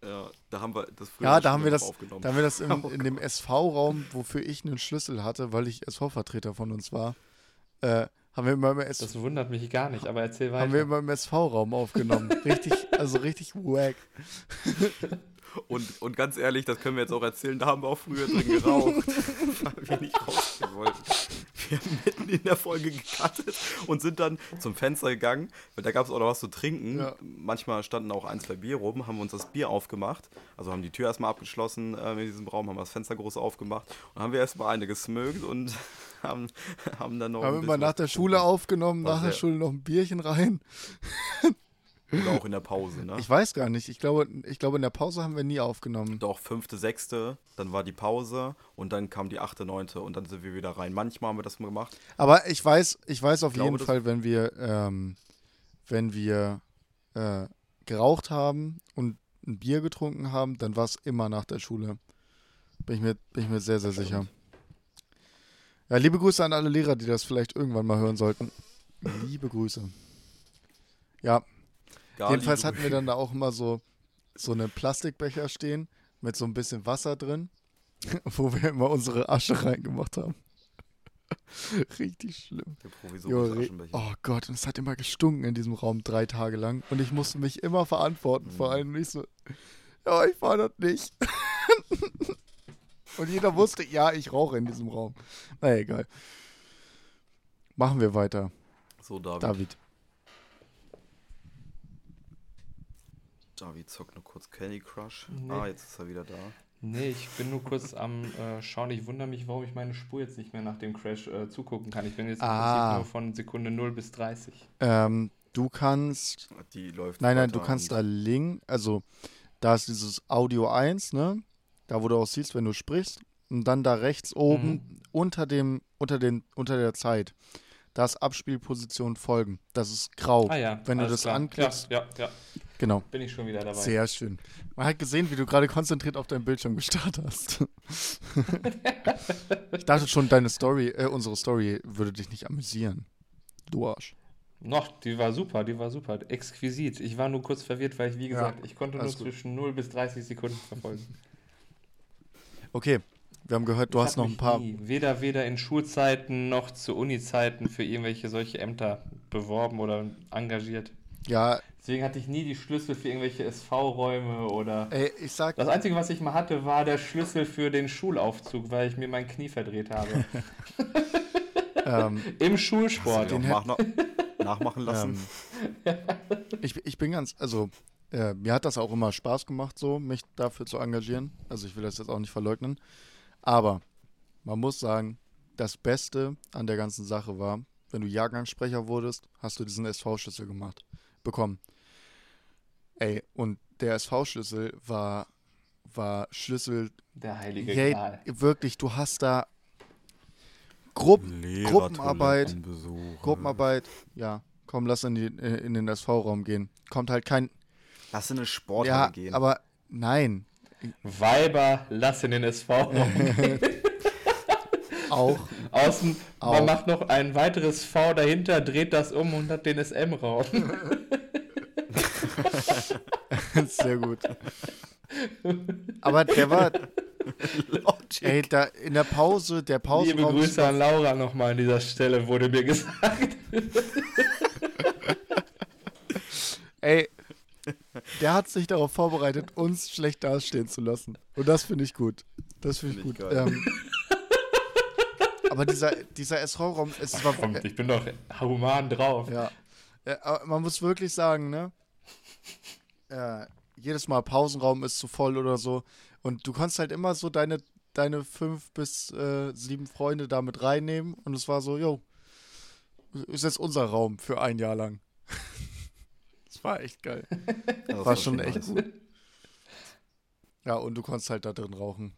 Ja, da haben wir das früher Ja, da haben wir das, aufgenommen. da haben wir das im, [LAUGHS] oh in dem SV-Raum, wofür ich einen Schlüssel hatte, weil ich SV-Vertreter von uns war, äh, haben wir immer im SV Das wundert mich gar nicht, aber erzähl weiter. Haben wir immer im SV-Raum aufgenommen. richtig, also richtig wack. [LAUGHS] Und, und ganz ehrlich, das können wir jetzt auch erzählen, da haben wir auch früher drin geraucht, [LAUGHS] weil wir nicht rausgehen wollten wir mitten in der Folge gecuttet und sind dann zum Fenster gegangen, weil da gab es auch noch was zu trinken. Ja. Manchmal standen auch ein, zwei Bier rum, haben wir uns das Bier aufgemacht. Also haben die Tür erstmal abgeschlossen äh, in diesem Raum, haben das Fenster groß aufgemacht und haben wir erstmal eine gesmögt und [LAUGHS] haben, haben dann noch. Haben wir mal nach der Schule aufgenommen, nach der Schule noch ein Bierchen rein. Oder auch in der Pause, ne? Ich weiß gar nicht. Ich glaube, ich glaube, in der Pause haben wir nie aufgenommen. Doch, fünfte, sechste, dann war die Pause und dann kam die achte, neunte und dann sind wir wieder rein. Manchmal haben wir das mal gemacht. Aber ich weiß, ich weiß auf ich jeden glaube, Fall, wenn wir, ähm, wenn wir äh, geraucht haben und ein Bier getrunken haben, dann war es immer nach der Schule. Bin ich mir, bin ich mir sehr, sehr sicher. Ja, liebe Grüße an alle Lehrer, die das vielleicht irgendwann mal hören sollten. Liebe Grüße. Ja, Jedenfalls hatten wir dann da auch immer so, so einen Plastikbecher stehen mit so ein bisschen Wasser drin, [LAUGHS] wo wir immer unsere Asche reingemacht haben. [LAUGHS] Richtig schlimm. Jo, oh Gott, und es hat immer gestunken in diesem Raum drei Tage lang. Und ich musste mich immer verantworten, mhm. vor allem nicht so, ja, ich war das nicht. [LAUGHS] und jeder wusste, ja, ich rauche in diesem Raum. Na egal. Machen wir weiter. So, David. David. David zockt nur kurz Candy Crush. Nee. Ah, jetzt ist er wieder da. Nee, ich bin nur kurz am äh, Schauen. Ich wundere mich, warum ich meine Spur jetzt nicht mehr nach dem Crash äh, zugucken kann. Ich bin jetzt im ah. Prinzip nur von Sekunde 0 bis 30. Ähm, du kannst. Die läuft. Nein, nein, du kannst da Link. Also, da ist dieses Audio 1, ne? Da, wo du auch siehst, wenn du sprichst. Und dann da rechts oben mhm. unter dem, unter den, unter der Zeit. Da ist Abspielposition folgen. Das ist grau. Ah, ja. Wenn du das klar. anklickst. Ja, ja, ja. Genau. Bin ich schon wieder dabei. Sehr schön. Man hat gesehen, wie du gerade konzentriert auf deinem Bildschirm gestarrt hast. [LAUGHS] ich dachte schon, deine Story, äh, unsere Story würde dich nicht amüsieren. Du Arsch. Noch, die war super, die war super. Exquisit. Ich war nur kurz verwirrt, weil ich, wie gesagt, ja, ich konnte nur zwischen 0 bis 30 Sekunden verfolgen. Okay. Wir haben gehört, du Ich hast noch ein paar. Nie, weder, weder in Schulzeiten noch zu Uni-Zeiten für irgendwelche solche Ämter beworben oder engagiert. Ja, Deswegen hatte ich nie die Schlüssel für irgendwelche SV-Räume oder. ey, ich sag, Das Einzige, was ich mal hatte, war der Schlüssel für den Schulaufzug, weil ich mir mein Knie verdreht habe. [LAUGHS] ähm, Im Schulsport. den auch nach, nachmachen lassen? [LAUGHS] Ähm, ich, ich bin ganz, also äh, mir hat das auch immer Spaß gemacht, so mich dafür zu engagieren. Also ich will das jetzt auch nicht verleugnen. Aber man muss sagen, das Beste an der ganzen Sache war, wenn du Jahrgangssprecher wurdest, hast du diesen SV-Schlüssel gemacht, bekommen. Ey, und der SV-Schlüssel war, war Schlüssel, Der heilige Gral. wirklich, du hast da Gruppen, Gruppenarbeit. Gruppenarbeit, ja, komm, lass in, die, in den SV-Raum gehen. Kommt halt kein, Lass in eine Sporthalle ja, gehen. aber nein, Weiber, lass in den SV. [LAUGHS] auch, Außen, Auch. man macht noch ein weiteres V dahinter, dreht das um und hat den SM-Raum. [LAUGHS] sehr gut. Aber der war, Logic. ey, da in der Pause, der Liebe Pausenraum, Grüße an Laura nochmal an dieser Stelle, wurde mir gesagt. [LAUGHS] ey, der hat sich darauf vorbereitet, uns schlecht dastehen zu lassen. Und das finde ich gut. Das finde ich Find gut. ich geil. Ähm, aber dieser, dieser SV-Raum, es war, Kommt, ich bin doch human drauf. Ja. ja aber man muss wirklich sagen, ne? Äh, jedes Mal Pausenraum ist zu voll oder so. Und du konntest halt immer so deine, deine fünf bis äh, sieben Freunde da mit reinnehmen. Und es war so, jo, ist jetzt unser Raum für ein Jahr lang. [LAUGHS] das war echt geil. Das War schon echt gut. Ja, und du konntest halt da drin rauchen.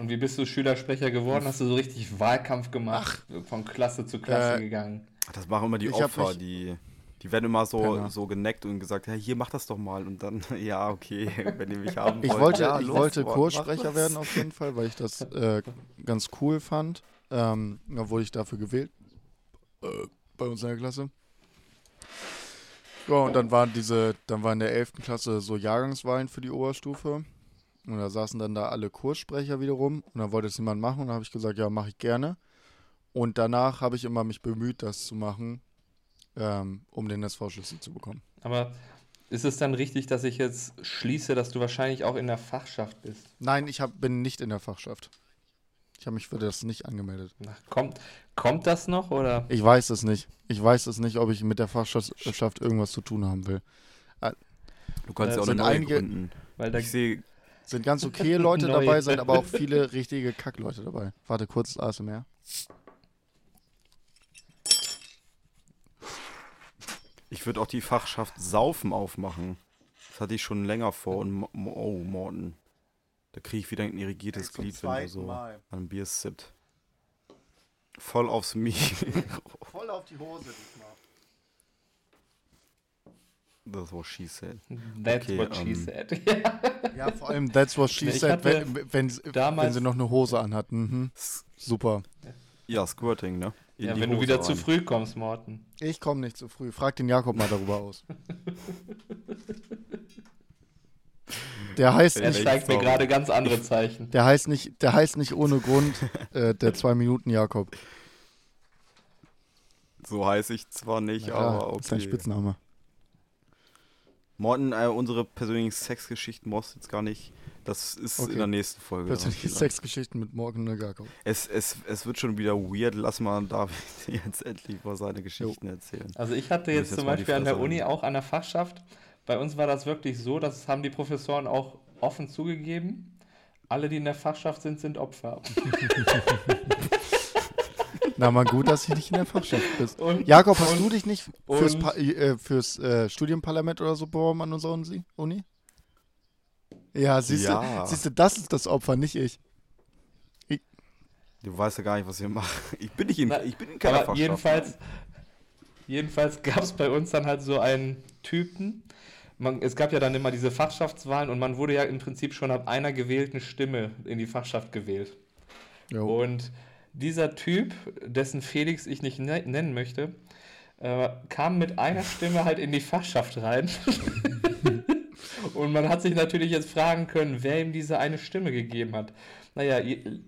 Und wie bist du Schülersprecher geworden? Hast du so richtig Wahlkampf gemacht? Von Klasse zu Klasse Äh, gegangen? Das machen immer die Ich Opfer, mich- die, die werden immer so, Penner. so geneckt und gesagt, ja, hier, mach das doch mal. Und dann, [LAUGHS] ja, okay, wenn ihr mich haben [LAUGHS] Ich wollt. wollte, ja, ich los, wollte das. werden auf jeden Fall, weil ich das äh, ganz cool fand. Ähm, da wurde ich dafür gewählt. Äh, bei uns in der Klasse. Ja, und dann waren diese, dann war in der 11. Klasse so Jahrgangswahlen für die Oberstufe. Und da saßen dann da alle Kurssprecher wiederum. Und dann wollte es jemand machen. Und da habe ich gesagt, ja, mache ich gerne. Und danach habe ich immer mich bemüht, das zu machen, ähm, um den SV-Schlüssel zu bekommen. Aber ist es dann richtig, dass ich jetzt schließe, dass du wahrscheinlich auch in der Fachschaft bist? Nein, ich hab, bin nicht in der Fachschaft. Ich habe mich für das nicht angemeldet. Na, kommt, kommt das noch oder? Ich weiß es nicht. Ich weiß es nicht, ob ich mit der Fachschaft irgendwas zu tun haben will. Du kannst Äh, ja auch sind eine neue einige- gründen. Weil da Ich sehe, Sind ganz okay [LAUGHS] Leute Neue. dabei, sind aber auch viele richtige Kackleute dabei. Warte kurz, ASMR. ich würde auch die Fachschaft Saufen aufmachen. Das hatte ich schon länger vor. Und, oh, Morten. Da kriege ich wieder ein irrigiertes Glied, wenn du so an einem Bier sippt. Voll aufs Mikro. Voll auf die Hose diesmal. Das war she said. That's Okay, what she ähm, said. [LAUGHS] Ja, vor allem That's What She Said, wenn, wenn, wenn sie noch eine Hose anhat. Mhm. Super. Ja, Squirting, ne? In ja, wenn du Hose wieder zu rein. früh kommst, Morten. Ich komme nicht zu früh. Frag den Jakob mal darüber aus. [LAUGHS] Der heißt Ja, Er nicht, zeigt mir gerade ganz andere Zeichen. der heißt nicht, der heißt nicht ohne Grund äh, der zwei Minuten Jakob. So heiße ich zwar nicht, klar, aber ist sein okay. Spitzname. Morten, äh, unsere persönlichen Sexgeschichten brauchst du jetzt gar nicht. Das ist Okay. in der nächsten Folge. Persönliche. Sexgeschichten mit Morgan und Jakob. Es, es, es wird schon wieder weird. Lass mal David [LAUGHS] jetzt endlich mal seine Geschichten erzählen. Also ich hatte jetzt jetzt zum Beispiel an der Uni auch an der Fachschaft, bei uns war das wirklich so, das haben die Professoren auch offen zugegeben. Alle, die in der Fachschaft sind, sind Opfer. [LAUGHS] [LAUGHS] Na, mal gut, dass ich nicht in der Fachschaft bist. Und, Jakob, hast und- du dich nicht fürs, pa äh, fürs äh, Studienparlament oder so beworben an unserer Uni- Uni? Ja, siehst du, Ja. siehst du, das ist das Opfer, nicht ich. Du weißt ja gar nicht, was wir machen. Ich bin nicht in, Na, ich bin in keiner Aber Fachschaft. jedenfalls, jedenfalls gab es bei uns dann halt so einen Typen. Man, es gab ja dann immer diese Fachschaftswahlen und man wurde ja im Prinzip schon ab einer gewählten Stimme in die Fachschaft gewählt. Jo. Und dieser Typ, dessen Felix ich nicht ne nennen möchte, äh, kam mit einer Stimme halt in die Fachschaft rein. [LAUGHS] Und man hat sich natürlich jetzt fragen können, wer ihm diese eine Stimme gegeben hat. Naja,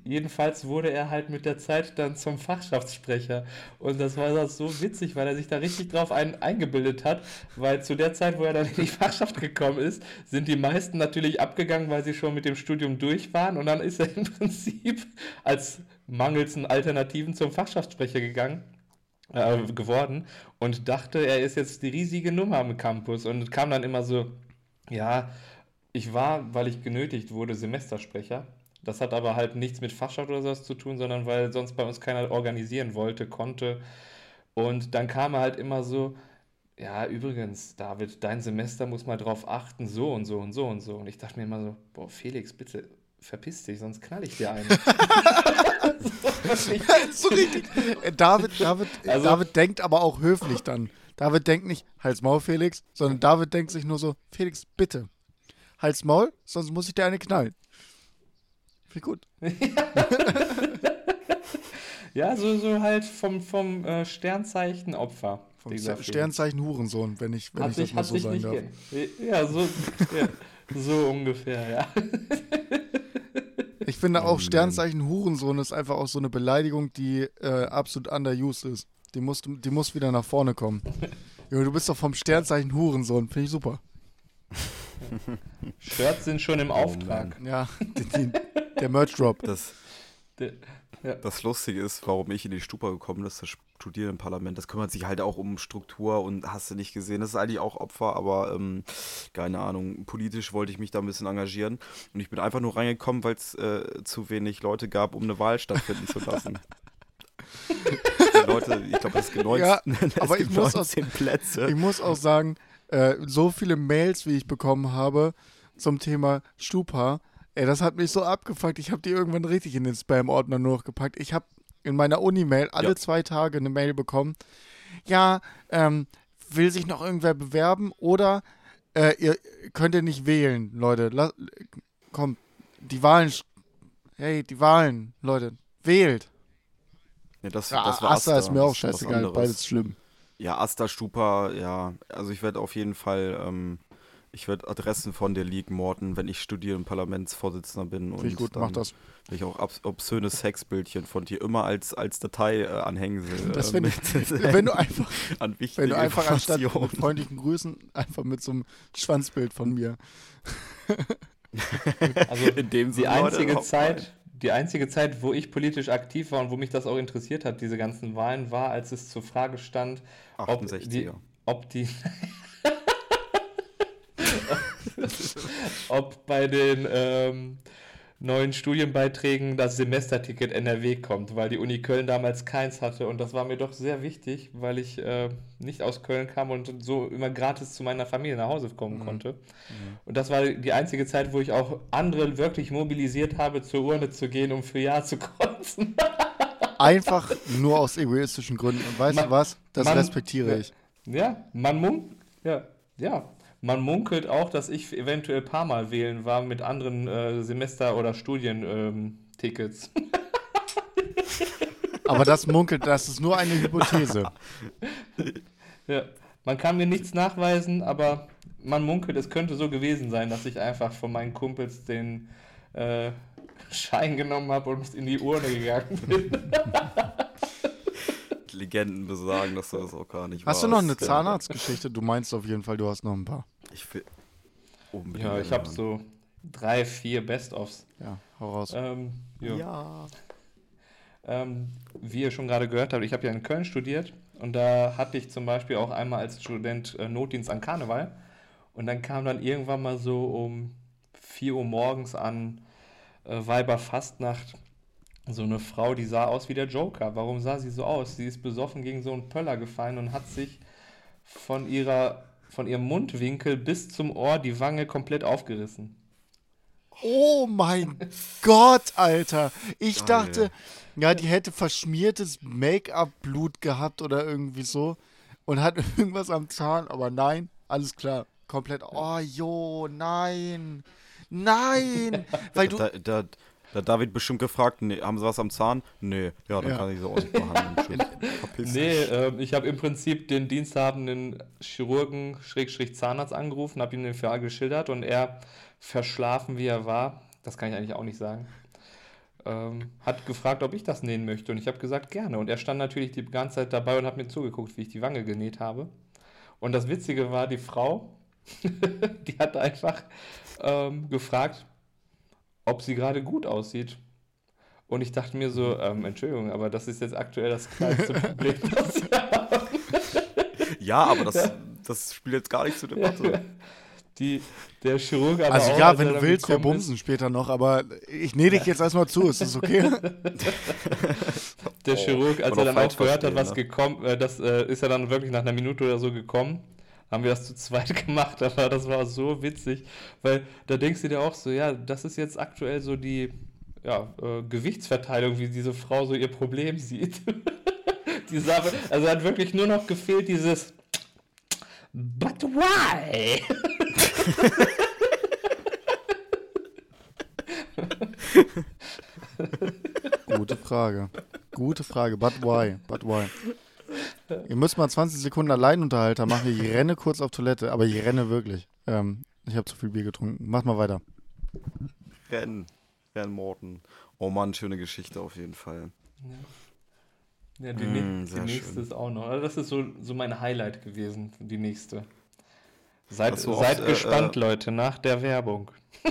jedenfalls wurde er halt mit der Zeit dann zum Fachschaftssprecher. Und das war so witzig, weil er sich da richtig drauf ein, eingebildet hat, weil zu der Zeit, wo er dann in die [LAUGHS] Fachschaft gekommen ist, sind die meisten natürlich abgegangen, weil sie schon mit dem Studium durch waren. Und dann ist er [LAUGHS] im Prinzip als mangels Alternativen zum Fachschaftssprecher gegangen äh, geworden und dachte, er ist jetzt die riesige Nummer am Campus und kam dann immer so, ja, ich war, weil ich genötigt wurde, Semestersprecher das hat aber halt nichts mit Fachschaft oder sowas zu tun, sondern weil sonst bei uns keiner organisieren wollte, konnte. Und dann kam er halt immer so, ja, übrigens, David, dein Semester muss mal drauf achten, so und so und so und so. Und ich dachte mir immer so, boah, Felix, bitte verpiss dich, sonst knall ich dir einen. [LAUGHS] so richtig. David, David, also, David denkt aber auch höflich dann. David denkt nicht, Hals Maul, Felix, sondern David denkt sich nur so, Felix, bitte. Hals Maul, sonst muss ich dir eine knallen. Wie gut. [LAUGHS] ja, so, so halt vom, vom äh, Sternzeichen Opfer. Vom Sternzeichen Hurensohn, wenn ich, wenn hat ich das mal so sagen darf. Ja, so, [LAUGHS] ja, so ungefähr, ja. Ich finde auch Sternzeichen Hurensohn ist einfach auch so eine Beleidigung, die äh, absolut underused ist. Die muss, die muss wieder nach vorne kommen. [LAUGHS] Junge, du bist doch vom Sternzeichen Hurensohn. Finde ich super. Shirts sind schon im oh, Auftrag. Ja, die, die, der Merch-Drop. Das, ja. das Lustige ist, warum ich in die Stupa gekommen bin, das Studierendenparlament, das kümmert sich halt auch um Struktur und hast du nicht gesehen, das ist eigentlich auch Opfer, aber ähm, keine Ahnung, politisch wollte ich mich da ein bisschen engagieren und ich bin einfach nur reingekommen, weil es äh, zu wenig Leute gab, um eine Wahl stattfinden zu lassen. [LAUGHS] Leute, ich glaube, es gibt 19, ja, [LAUGHS] aber ich muss auch, Plätze. Ich muss auch sagen, äh, so viele Mails, wie ich bekommen habe zum Thema Stupa, ey, das hat mich so abgefuckt. Ich habe die irgendwann richtig in den Spam-Ordner nur noch gepackt. Ich habe in meiner Uni-Mail alle ja. zwei Tage eine Mail bekommen. Ja, ähm, will sich noch irgendwer bewerben oder äh, ihr könnt ihr nicht wählen, Leute. La komm, die Wahlen. Hey, die Wahlen, Leute. Wählt. Ja, das, ja, das war Asta, Asta ist mir auch scheißegal, beides schlimm. Ja, Asta Stupa, ja. Also ich werde auf jeden Fall, ähm, ich werde Adressen von der League morten, wenn ich Studier- und Parlamentsvorsitzender bin. Finde ich gut, mach das. Will ich auch obszöne Sexbildchen von dir immer als, als Datei äh, anhängen will. [LAUGHS] Das äh, wenn, [LAUGHS] wenn du einfach, [LAUGHS] an wenn du einfach anstatt mit freundlichen Grüßen einfach mit so einem Schwanzbild von mir. also in dem die einzige Zeit, die einzige Zeit, wo ich politisch aktiv war und wo mich das auch interessiert hat, diese ganzen Wahlen, war, als es zur Frage stand, ob die, ob die ob bei den ähm, neuen Studienbeiträgen das Semesterticket NRW kommt, weil die Uni Köln damals keins hatte und das war mir doch sehr wichtig, weil ich äh, nicht aus Köln kam und so immer gratis zu meiner Familie nach Hause kommen mhm. konnte. Mhm. Und das war die einzige Zeit, wo ich auch andere wirklich mobilisiert habe, zur Urne zu gehen, um für Ja zu kreuzen. [LAUGHS] Einfach nur aus egoistischen Gründen. Und weißt man, du was? Das man, respektiere ich. Ja, man munk. Ja, ja. Man munkelt auch, dass ich eventuell ein paar Mal wählen war mit anderen äh, Semester- oder Studientickets. Ähm, [LAUGHS] Aber das munkelt, das ist nur eine Hypothese. [LAUGHS] ja, man kann mir nichts nachweisen, aber man munkelt, es könnte so gewesen sein, dass ich einfach von meinen Kumpels den äh, [LAUGHS] Schein genommen habe und in die Urne gegangen bin. Legenden besagen, dass du das auch gar nicht Hast warst. du noch eine Zahnarztgeschichte? Du meinst auf jeden Fall, du hast noch ein paar. Ich will unbedingt. Ja, ich habe so drei, vier Best-ofs. Ja, hau raus. Ähm, ja. Ähm, wie ihr schon gerade gehört habt, ich habe ja in Köln studiert und da hatte ich zum Beispiel auch einmal als Student äh, Notdienst an Karneval und dann kam dann irgendwann mal so um 4 Uhr morgens an äh, Weiberfastnacht so eine Frau, die sah aus wie der Joker. Warum sah sie so aus? Sie ist besoffen gegen so einen Pöller gefallen und hat sich von ihrer von ihrem Mundwinkel bis zum Ohr die Wange komplett aufgerissen. Oh mein Gott, Alter. Ich Geil. dachte, ja, die hätte verschmiertes Make-up-Blut gehabt oder irgendwie so und hat [LAUGHS] irgendwas am Zahn, aber nein, alles klar. Komplett, oh jo, nein. Nein! Weil du. Da, da, Der David bestimmt gefragt, nee, haben sie was am Zahn? Nee, ja, dann Ja. kann ich sie auch nicht behandeln. Nee, ähm, ich habe im Prinzip den diensthabenden Chirurgen, Schrägstrich Zahnarzt angerufen, habe ihm den Fall geschildert und er, verschlafen wie er war, das kann ich eigentlich auch nicht sagen, ähm, hat gefragt, ob ich das nähen möchte und ich habe gesagt, gerne. Und er stand natürlich die ganze Zeit dabei und hat mir zugeguckt, wie ich die Wange genäht habe. Und das Witzige war, die Frau, [LAUGHS] die hat einfach ähm, gefragt, ob sie gerade gut aussieht. Und ich dachte mir so, ähm, Entschuldigung, aber das ist jetzt aktuell das kleinste Problem, [LAUGHS] das wir haben. Ja, aber das, das spielt jetzt gar nicht zur Debatte. Die, der Chirurg aber Also auch, ja, wenn du willst, wir bumsen später noch, aber ich nähe dich jetzt erstmal zu, ist das okay? Ist, der Oh, Chirurg, als er dann auch gehört hat, was ne? gekommen, äh, das äh, ist er dann wirklich nach einer Minute oder so gekommen. Haben wir das zu zweit [LAUGHS] gemacht, aber das war so witzig, weil da denkst du dir auch so, ja, das ist jetzt aktuell so die ja, äh, Gewichtsverteilung, wie diese Frau so ihr Problem sieht. [LAUGHS] die sah, also hat wirklich nur noch gefehlt dieses But why? [LAUGHS] Gute Frage. Gute Frage. But why? But why? Ihr müsst mal 20 Sekunden Alleinunterhalter machen. Ich renne kurz auf Toilette, aber ich renne wirklich. Ähm, ich habe zu viel Bier getrunken. Mach mal weiter. Rennen. Rennen Morten. Oh Mann, schöne Geschichte auf jeden Fall. Ja, die, Mm, die nächste schön. ist auch noch. Also das ist so, so mein Highlight gewesen, die nächste. Seid, du seid oft, äh, gespannt, äh, Leute, nach der Werbung. [LAUGHS]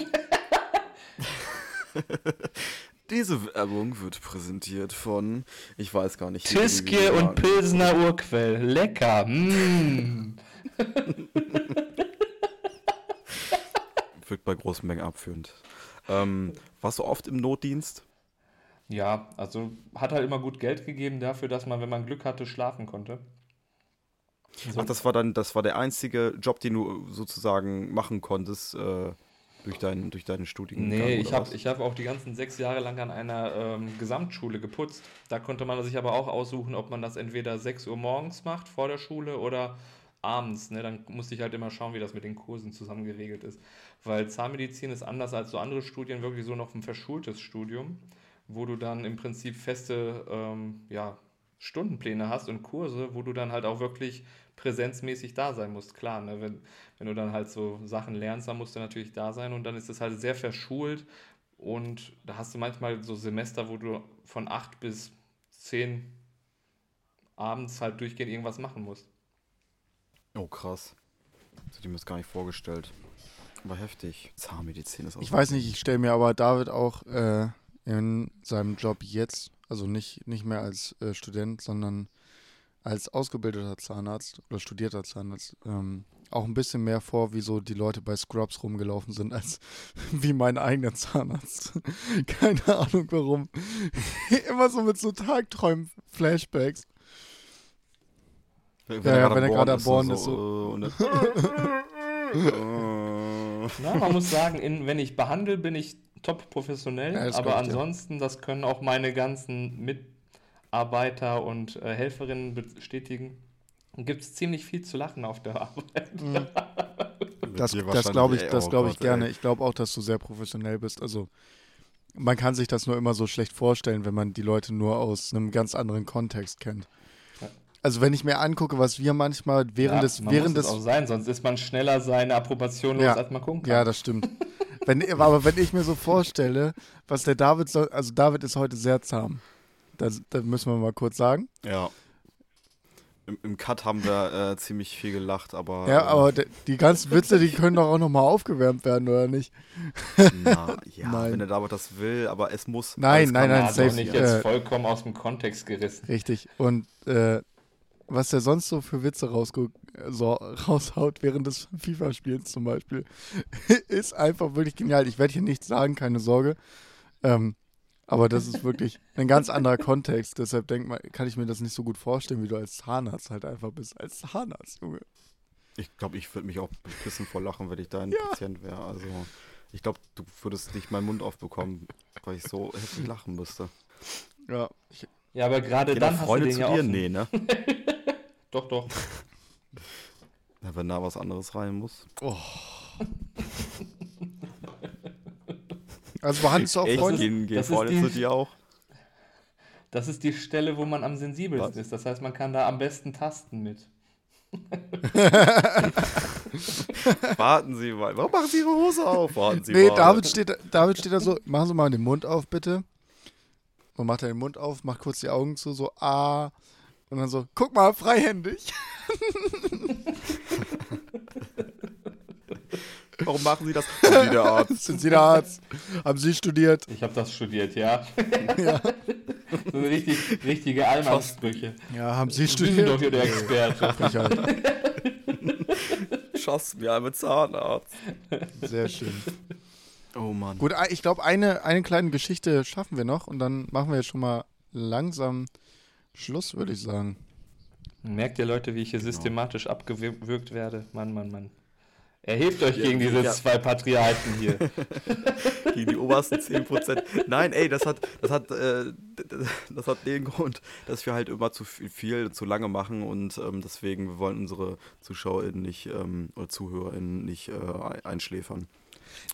[LAUGHS] Diese Werbung wird präsentiert von, ich weiß gar nicht. die und. Pilsener Urquell. Lecker. Mm. [LAUGHS] Wirkt bei großen Mengen abführend. Ähm, warst du oft im Notdienst? Ja, also hat halt immer gut Geld gegeben dafür, dass man, wenn man Glück hatte, schlafen konnte. So. Ach, das war dann, das war der einzige Job, den du sozusagen machen konntest äh, durch, dein, durch deinen Studiengang. Nee, ich habe hab auch die ganzen sechs Jahre lang an einer ähm, Gesamtschule geputzt. Da konnte man sich aber auch aussuchen, ob man das entweder 6 Uhr morgens macht vor der Schule oder abends. Ne? Dann musste ich halt immer schauen, wie das mit den Kursen zusammen geregelt ist. Weil Zahnmedizin ist anders als so andere Studien wirklich so noch ein verschultes Studium, wo du dann im Prinzip feste ähm, ja, Stundenpläne hast und Kurse, wo du dann halt auch wirklich präsenzmäßig da sein musst. Klar, ne? wenn, wenn du dann halt so Sachen lernst, dann musst du natürlich da sein und dann ist es halt sehr verschult und da hast du manchmal so Semester, wo du von 8 bis 10 abends halt durchgehend irgendwas machen musst. Oh, krass. Das hätte ich mir das gar nicht vorgestellt. Aber heftig. Zahnmedizin ist auch. Ich weiß nicht, ich stelle mir aber David auch äh, in seinem Job jetzt, also nicht, nicht mehr als äh, Student, sondern als ausgebildeter Zahnarzt oder studierter Zahnarzt, ähm, auch ein bisschen mehr vor, wie so die Leute bei Scrubs rumgelaufen sind, als [LAUGHS] wie mein eigener Zahnarzt. [LAUGHS] Keine Ahnung warum. [LAUGHS] Immer so mit so Tagträumen, Flashbacks. Wenn, Ja, ja, gerade wenn er gerade am Bohren ist, dann- Äh, Na, man muss sagen, in, wenn ich behandle, bin ich top professionell, Ja, das aber glaub dir. ansonsten, das können auch meine ganzen Mitarbeiter und äh, Helferinnen bestätigen, gibt es ziemlich viel zu lachen auf der Arbeit. [LAUGHS] Das, dir das wahrscheinlich, glaube ich, das oh glaube ich Gott, gerne. ey. Ich glaube auch, dass du sehr professionell bist. Also man kann sich das nur immer so schlecht vorstellen, wenn man die Leute nur aus einem ganz anderen Kontext kennt. Also wenn ich mir angucke, was wir manchmal während Ja, des, man während muss es des, auch sein, sonst ist man schneller seine Approbation los, Ja. als man gucken kann. ja, das stimmt. wenn, aber wenn ich mir so vorstelle, was der David, so, also David ist heute sehr zahm. Das, das müssen wir mal kurz sagen. Ja. Im, Im Cut haben wir äh, ziemlich viel gelacht, aber. Ja, ähm, aber de, die ganzen Witze, die können doch auch nochmal aufgewärmt werden, oder nicht? Na, ja, [LAUGHS] Nein. wenn der David das will, aber es muss. Nein, nein, nein, hat safe, nicht jetzt äh, vollkommen aus dem Kontext gerissen. Richtig. Und äh, was der sonst so für Witze so, raushaut während des FIFA-Spiels zum Beispiel, [LAUGHS] ist einfach wirklich genial. Ich werde hier nichts sagen, keine Sorge. Ähm, aber das ist wirklich [LAUGHS] ein ganz anderer Kontext. Deshalb denk mal, kann ich mir das nicht so gut vorstellen, wie du als Zahnarzt halt einfach bist. Als Zahnarzt, Junge. Ich glaube, ich würde mich auch pissen vor Lachen, wenn ich dein Ja. Patient wäre. Also, ich glaube, du würdest nicht meinen Mund aufbekommen, weil ich so heftig lachen müsste. Ja. Ich, Ja, aber gerade dann hast du den zu ja dir? offen. Nee, ne? [LAUGHS] Doch, doch. [LAUGHS] Na, wenn da was anderes rein muss. oh. [LAUGHS] Also behandelst du auch Echt? Freunde? Gehen, gehen das ist Freunde die- zu dir auch? Das ist die Stelle, wo man am sensibelsten Was? ist. Das heißt, man kann da am besten tasten mit. [LAUGHS] Warten Sie mal. Warum machen Sie Ihre Hose auf? Warten Sie Nee, mal. David steht, da- David steht da so, machen Sie mal den Mund auf, bitte. Und macht er den Mund auf, macht kurz die Augen zu, so, ah. Und dann so, guck mal, freihändig. [LAUGHS] Warum machen Sie das? [LAUGHS] Sind Sie der Arzt? Sind Sie der Arzt? Haben Sie studiert? Ich habe das studiert, ja. [LAUGHS] Ja. so richtig, richtige Allmannsprüche. Ja, haben Sie Sie sind doch studiert? hier der Experte. Ich halt. Schoss mir einmal Zahnarzt. Sehr schön. Oh Mann. Gut, ich glaube, eine, eine kleine Geschichte schaffen wir noch und dann machen wir jetzt schon mal langsam Schluss, würde ich sagen. Merkt ihr, Leute, wie ich hier systematisch abgewürgt werde? Mann, Mann, Mann. Erhebt euch Ja, gegen diese ja. zwei Patriarchen hier. [LAUGHS] Gegen die obersten 10%. Nein, ey, das hat, das hat, äh, das hat den Grund, dass wir halt immer zu viel, viel zu lange machen und ähm, deswegen, wir wollen unsere ZuschauerInnen nicht, ähm, oder ZuhörerInnen nicht äh, einschläfern.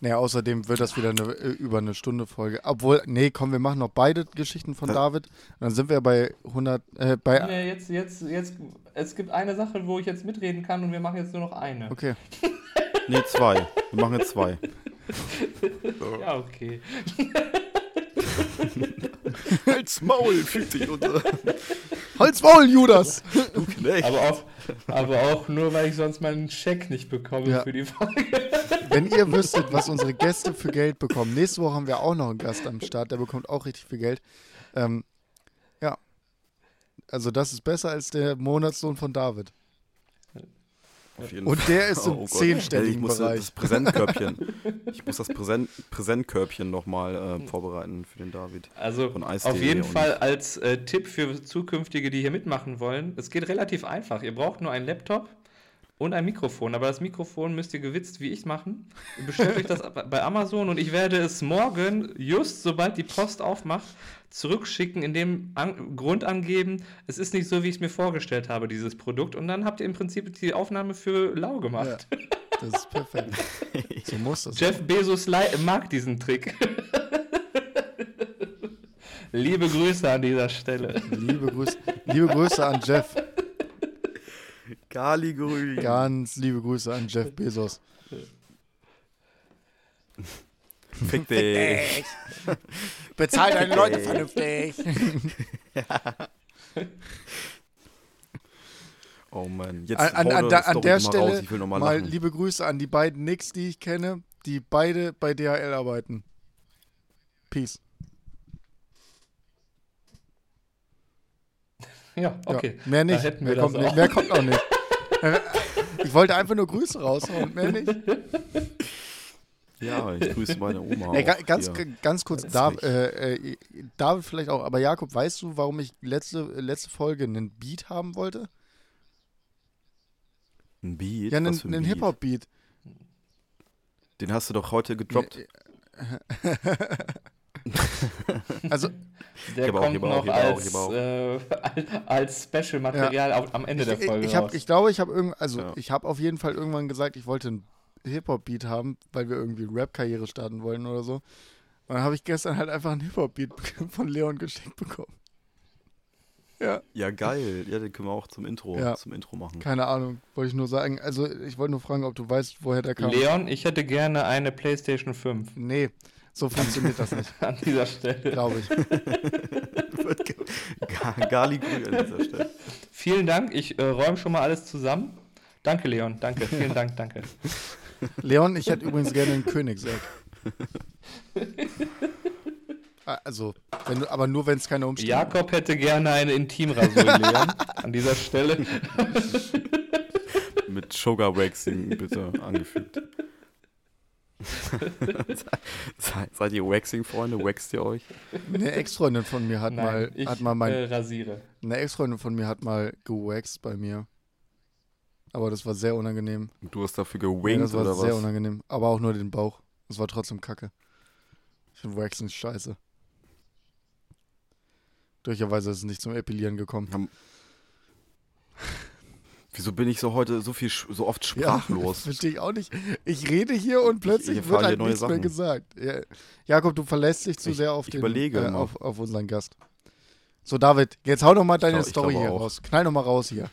Naja, außerdem wird das wieder eine, äh, über eine Stunde Folge. Obwohl, nee, komm, wir machen noch beide Geschichten von Ja. David. Und dann sind wir bei 100, äh, bei, Nee, jetzt, jetzt, jetzt, es gibt eine Sache, wo ich jetzt mitreden kann und wir machen jetzt nur noch eine. okay. Nee, zwei. Wir machen jetzt zwei. [LAUGHS] Ja, okay. [LAUGHS] [LAUGHS] Als Maul fühlt sich unser Halt's Maul, Judas! Knecht. Aber auch, aber auch nur, weil ich sonst meinen Scheck nicht bekomme Ja. für die Folge. [LAUGHS] Wenn ihr wüsstet, was unsere Gäste für Geld bekommen. Nächste Woche haben wir auch noch einen Gast am Start, der bekommt auch richtig viel Geld. Ähm, ja. Also das ist besser als der Monatslohn von David. Auf jeden Und der ist im Oh Gott. zehnstelligen ich muss Bereich. das Präsentkörbchen. [LAUGHS] Ich muss das Präsent, Präsentkörbchen nochmal äh, vorbereiten für den David. Also auf jeden Fall als äh, Tipp für zukünftige, die hier mitmachen wollen. Es geht relativ einfach. Ihr braucht nur einen Laptop und ein Mikrofon. Aber das Mikrofon müsst ihr gewitzt wie ich machen. Ihr bestellt euch das [LAUGHS] bei Amazon und ich werde es morgen, just sobald die Post aufmacht, zurückschicken, in dem an Grund angeben, es ist nicht so, wie ich es mir vorgestellt habe, dieses Produkt. Und dann habt ihr im Prinzip die Aufnahme für lau gemacht. Das ist perfekt. [LAUGHS] So muss das. Jeff Bezos lei- mag diesen Trick. [LAUGHS] Liebe Grüße an dieser Stelle. Liebe Grüße, liebe Grüße an Jeff. Galigrü. Ganz liebe Grüße an Jeff Bezos. [LAUGHS] Fick dich. [LAUGHS] Bezahl deine Leute vernünftig. [LAUGHS] Oh Mann. Jetzt An, an, da- an der Stelle Raus. Ich will noch mal, mal liebe Grüße an die beiden Nicks, die ich kenne, die beide bei DHL arbeiten. Peace. [LAUGHS] Ja, okay. Ja, mehr nicht. Da hätten mehr, kommt auch. mehr kommt auch nicht. Ich wollte einfach nur Grüße raushauen, mehr nicht. Ja, ich grüße meine Oma. Ey, ganz, hier. ganz kurz, Das da, nicht. äh, äh, David vielleicht auch, aber Jakob, weißt du, warum ich letzte, letzte Folge einen Beat haben wollte? Ein Beat? Ja, einen, einen Beat? Hip-Hop-Beat. Den hast du doch heute gedroppt. [LAUGHS] Also, Der Ich hab auch, kommt ich hab auch, noch ich hab auch, als, ich hab auch. äh, [LAUGHS] als Special-Material au- am Ende der ich, Folge ich, hab, raus. ich glaube, ich habe irgend, also Ja. ich habe auf jeden Fall irgendwann gesagt, ich wollte einen Hip-Hop-Beat haben, weil wir irgendwie Rap-Karriere starten wollen oder so. Und dann habe ich gestern halt einfach einen Hip-Hop-Beat [LAUGHS] von Leon geschenkt bekommen. Ja, Ja, geil. Ja, den können wir auch zum Intro, Ja. zum Intro machen. keine Ahnung, wollte ich nur sagen. Also ich wollte nur fragen, ob du weißt, woher der kam. Leon, ich hätte gerne eine PlayStation 5 Nee, so funktioniert das nicht, [LAUGHS] an dieser Stelle. glaube ich. [LAUGHS] Ga- Galigrü an dieser Stelle. Vielen Dank, ich äh, räume schon mal alles zusammen. Danke, Leon, danke, vielen Dank, danke. [LAUGHS] Leon, ich hätte übrigens gerne einen Königsegg. [LAUGHS] Ah, Also, wenn aber nur wenn es keine Umstände Jakob hätte gerne eine Intimrasur, [LAUGHS] Leon, an dieser Stelle. Mit Sugar Waxing bitte angefügt. seid, seid ihr Waxing-Freunde? Waxt ihr euch? Eine Ex-Freundin von mir hat Nein, mal, ich hat mal mein, äh, rasiere. eine Ex-Freundin von mir hat mal gewaxt bei mir. Aber das war sehr unangenehm. Und du hast dafür Ja, gewinkt das war oder sehr was? unangenehm. Aber auch nur den Bauch. Das war trotzdem kacke. Ich finde Waxing scheiße. Durcherweise ist es nicht zum Epilieren gekommen. Haben- [LAUGHS] Wieso bin ich so heute so viel, so oft sprachlos? Ja, [LAUGHS] verstehe ich auch nicht. Ich rede hier und plötzlich ich wird halt nichts mehr Sachen. gesagt. Ja. Jakob, du verlässt dich zu Ich- sehr auf, ich den, überlege äh, auf, auf unseren Gast. So, David, jetzt hau doch mal deine glaub- Story hier auch. raus. Knall doch mal raus hier.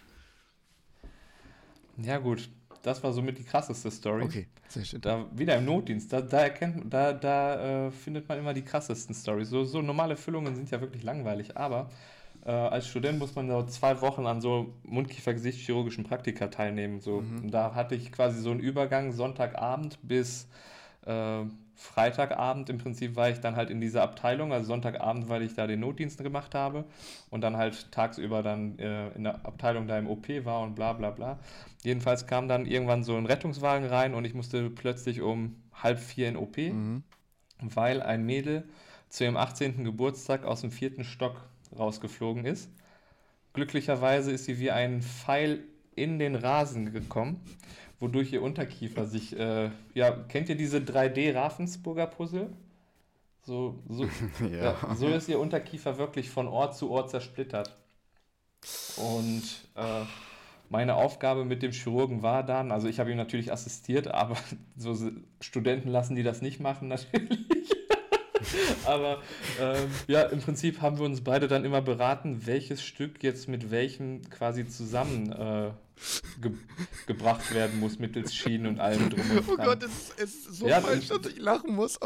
Ja, gut. Das war somit die krasseste Story. Okay, sehr schön. Da, wieder im Notdienst, da, da erkennt da, da äh, findet man immer die krassesten Stories. So, so normale Füllungen sind ja wirklich langweilig, aber äh, als Student muss man so zwei Wochen an so Mundkiefer-Gesichtschirurgischen Praktika teilnehmen. So. Und da hatte ich quasi so einen Übergang Sonntagabend bis äh, Freitagabend. Im Prinzip war ich dann halt in dieser Abteilung, also Sonntagabend, weil ich da den Notdienst gemacht habe und dann halt tagsüber dann äh, in der Abteilung da im OP war und bla bla bla. Jedenfalls kam dann irgendwann so ein Rettungswagen rein und ich musste plötzlich um halb vier in OP, Mhm. weil ein Mädel zu ihrem 18. Geburtstag aus dem vierten Stock rausgeflogen ist. Glücklicherweise ist sie wie ein Pfeil in den Rasen gekommen, wodurch ihr Unterkiefer sich, äh, ja, kennt ihr diese 3D Ravensburger So, so, [LAUGHS] Ja. ja, so ist ihr Unterkiefer wirklich von Ort zu Ort zersplittert. Und äh, meine Aufgabe mit dem Chirurgen war dann, also ich habe ihm natürlich assistiert, aber [LAUGHS] so Studenten lassen die das nicht machen [LAUGHS] natürlich. aber ähm, ja, im Prinzip haben wir uns beide dann immer beraten, welches Stück jetzt mit welchem quasi zusammen äh, ge gebracht werden muss, mittels Schienen und allem drum und Oh dran. Gott, es, es ist so Ja, falsch, das- dass ich lachen muss.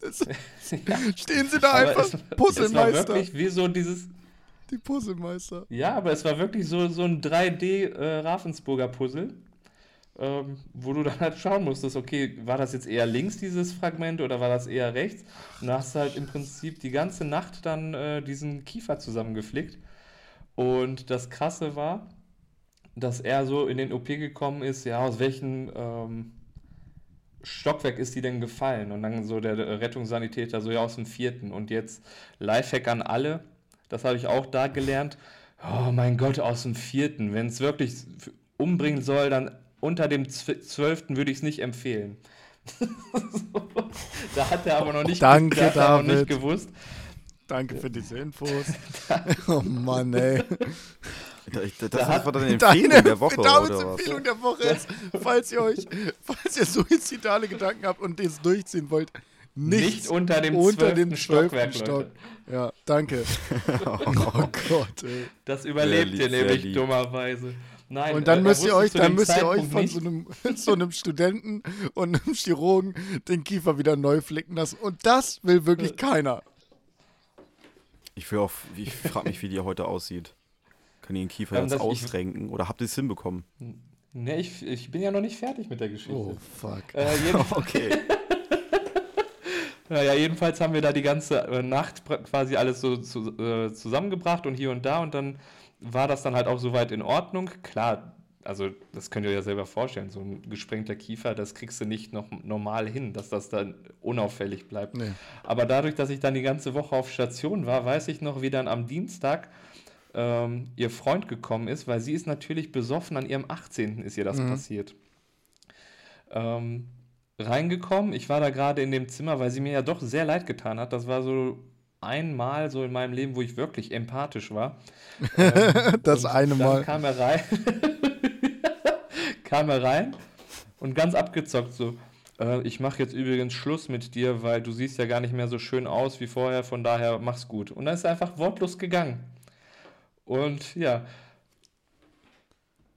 Es, [LAUGHS] Ja, stehen sie da aber einfach, es, es war Puzzlemeister. wirklich wie so dieses, Die Puzzlemeister. Ja, aber es war wirklich so, so ein 3D äh, Puzzle, ähm, wo du dann halt schauen musstest, okay, war das jetzt eher links dieses Fragment oder war das eher rechts? Und da hast du halt im Prinzip die ganze Nacht dann äh, diesen Kiefer zusammengeflickt. Und das Krasse war, dass er so in den OP gekommen ist, ja, aus welchem ähm, Stockwerk ist die denn gefallen? Und dann so der Rettungssanitäter, so ja, aus dem vierten. Und jetzt Lifehack an alle, das habe ich auch da gelernt. Oh mein Gott, aus dem vierten. Wenn es wirklich umbringen soll, dann unter dem Zw- zwölften würde ich es nicht empfehlen. [LAUGHS] da hat er aber noch nicht, Danke, da hat er noch David. nicht gewusst. Danke für diese Infos. [LAUGHS] oh Mann, ey. Da- ich- Das, Da war Deine [LAUGHS] Empfehlung der Woche, Davids oder was? Empfehlung der Woche ist, [LAUGHS] falls ihr euch, falls ihr suizidale Gedanken habt und das durchziehen wollt, Nicht nichts unter dem unter zwölften dem Stockwerk. Stock. Ja, danke. [LAUGHS] oh Gott, ey. Das überlebt ihr nämlich lieb. dummerweise. Nein, Und dann äh, müsst ihr euch, dann müsst ihr euch von nicht- so einem, so einem Studenten und einem Chirurgen den Kiefer wieder neu flicken lassen. Und das will wirklich keiner. Ich, will auch, ich frage mich, wie die heute aussieht. Kann die den Kiefer Ähm, jetzt ich- ausrenken? Oder habt ihr es hinbekommen? Nee, ich, ich bin ja noch nicht fertig mit der Geschichte. Oh, fuck. Äh, [LAUGHS] Okay. [LAUGHS] Naja, jedenfalls haben wir da die ganze äh, Nacht quasi alles so zu, äh, zusammengebracht und hier und da und dann war das dann halt auch soweit in Ordnung. Klar, also das könnt ihr ja selber vorstellen, so ein gesprengter Kiefer, das kriegst du nicht noch normal hin, dass das dann unauffällig bleibt. Nee. Aber dadurch, dass ich dann die ganze Woche auf Station war, weiß ich noch, wie dann am Dienstag ähm, ihr Freund gekommen ist, weil sie ist natürlich besoffen, an ihrem 18. ist ihr das passiert. Ähm, reingekommen, ich war da gerade in dem Zimmer, weil sie mir ja doch sehr leid getan hat. Das war so einmal so in meinem Leben, wo ich wirklich empathisch war. [LAUGHS] Das Und eine dann Mal. kam er rein, [LAUGHS] kam er rein und ganz abgezockt so, äh, ich mache jetzt übrigens Schluss mit dir, weil du siehst ja gar nicht mehr so schön aus wie vorher, von daher mach's gut. Und dann ist er einfach wortlos gegangen. Und ja, ein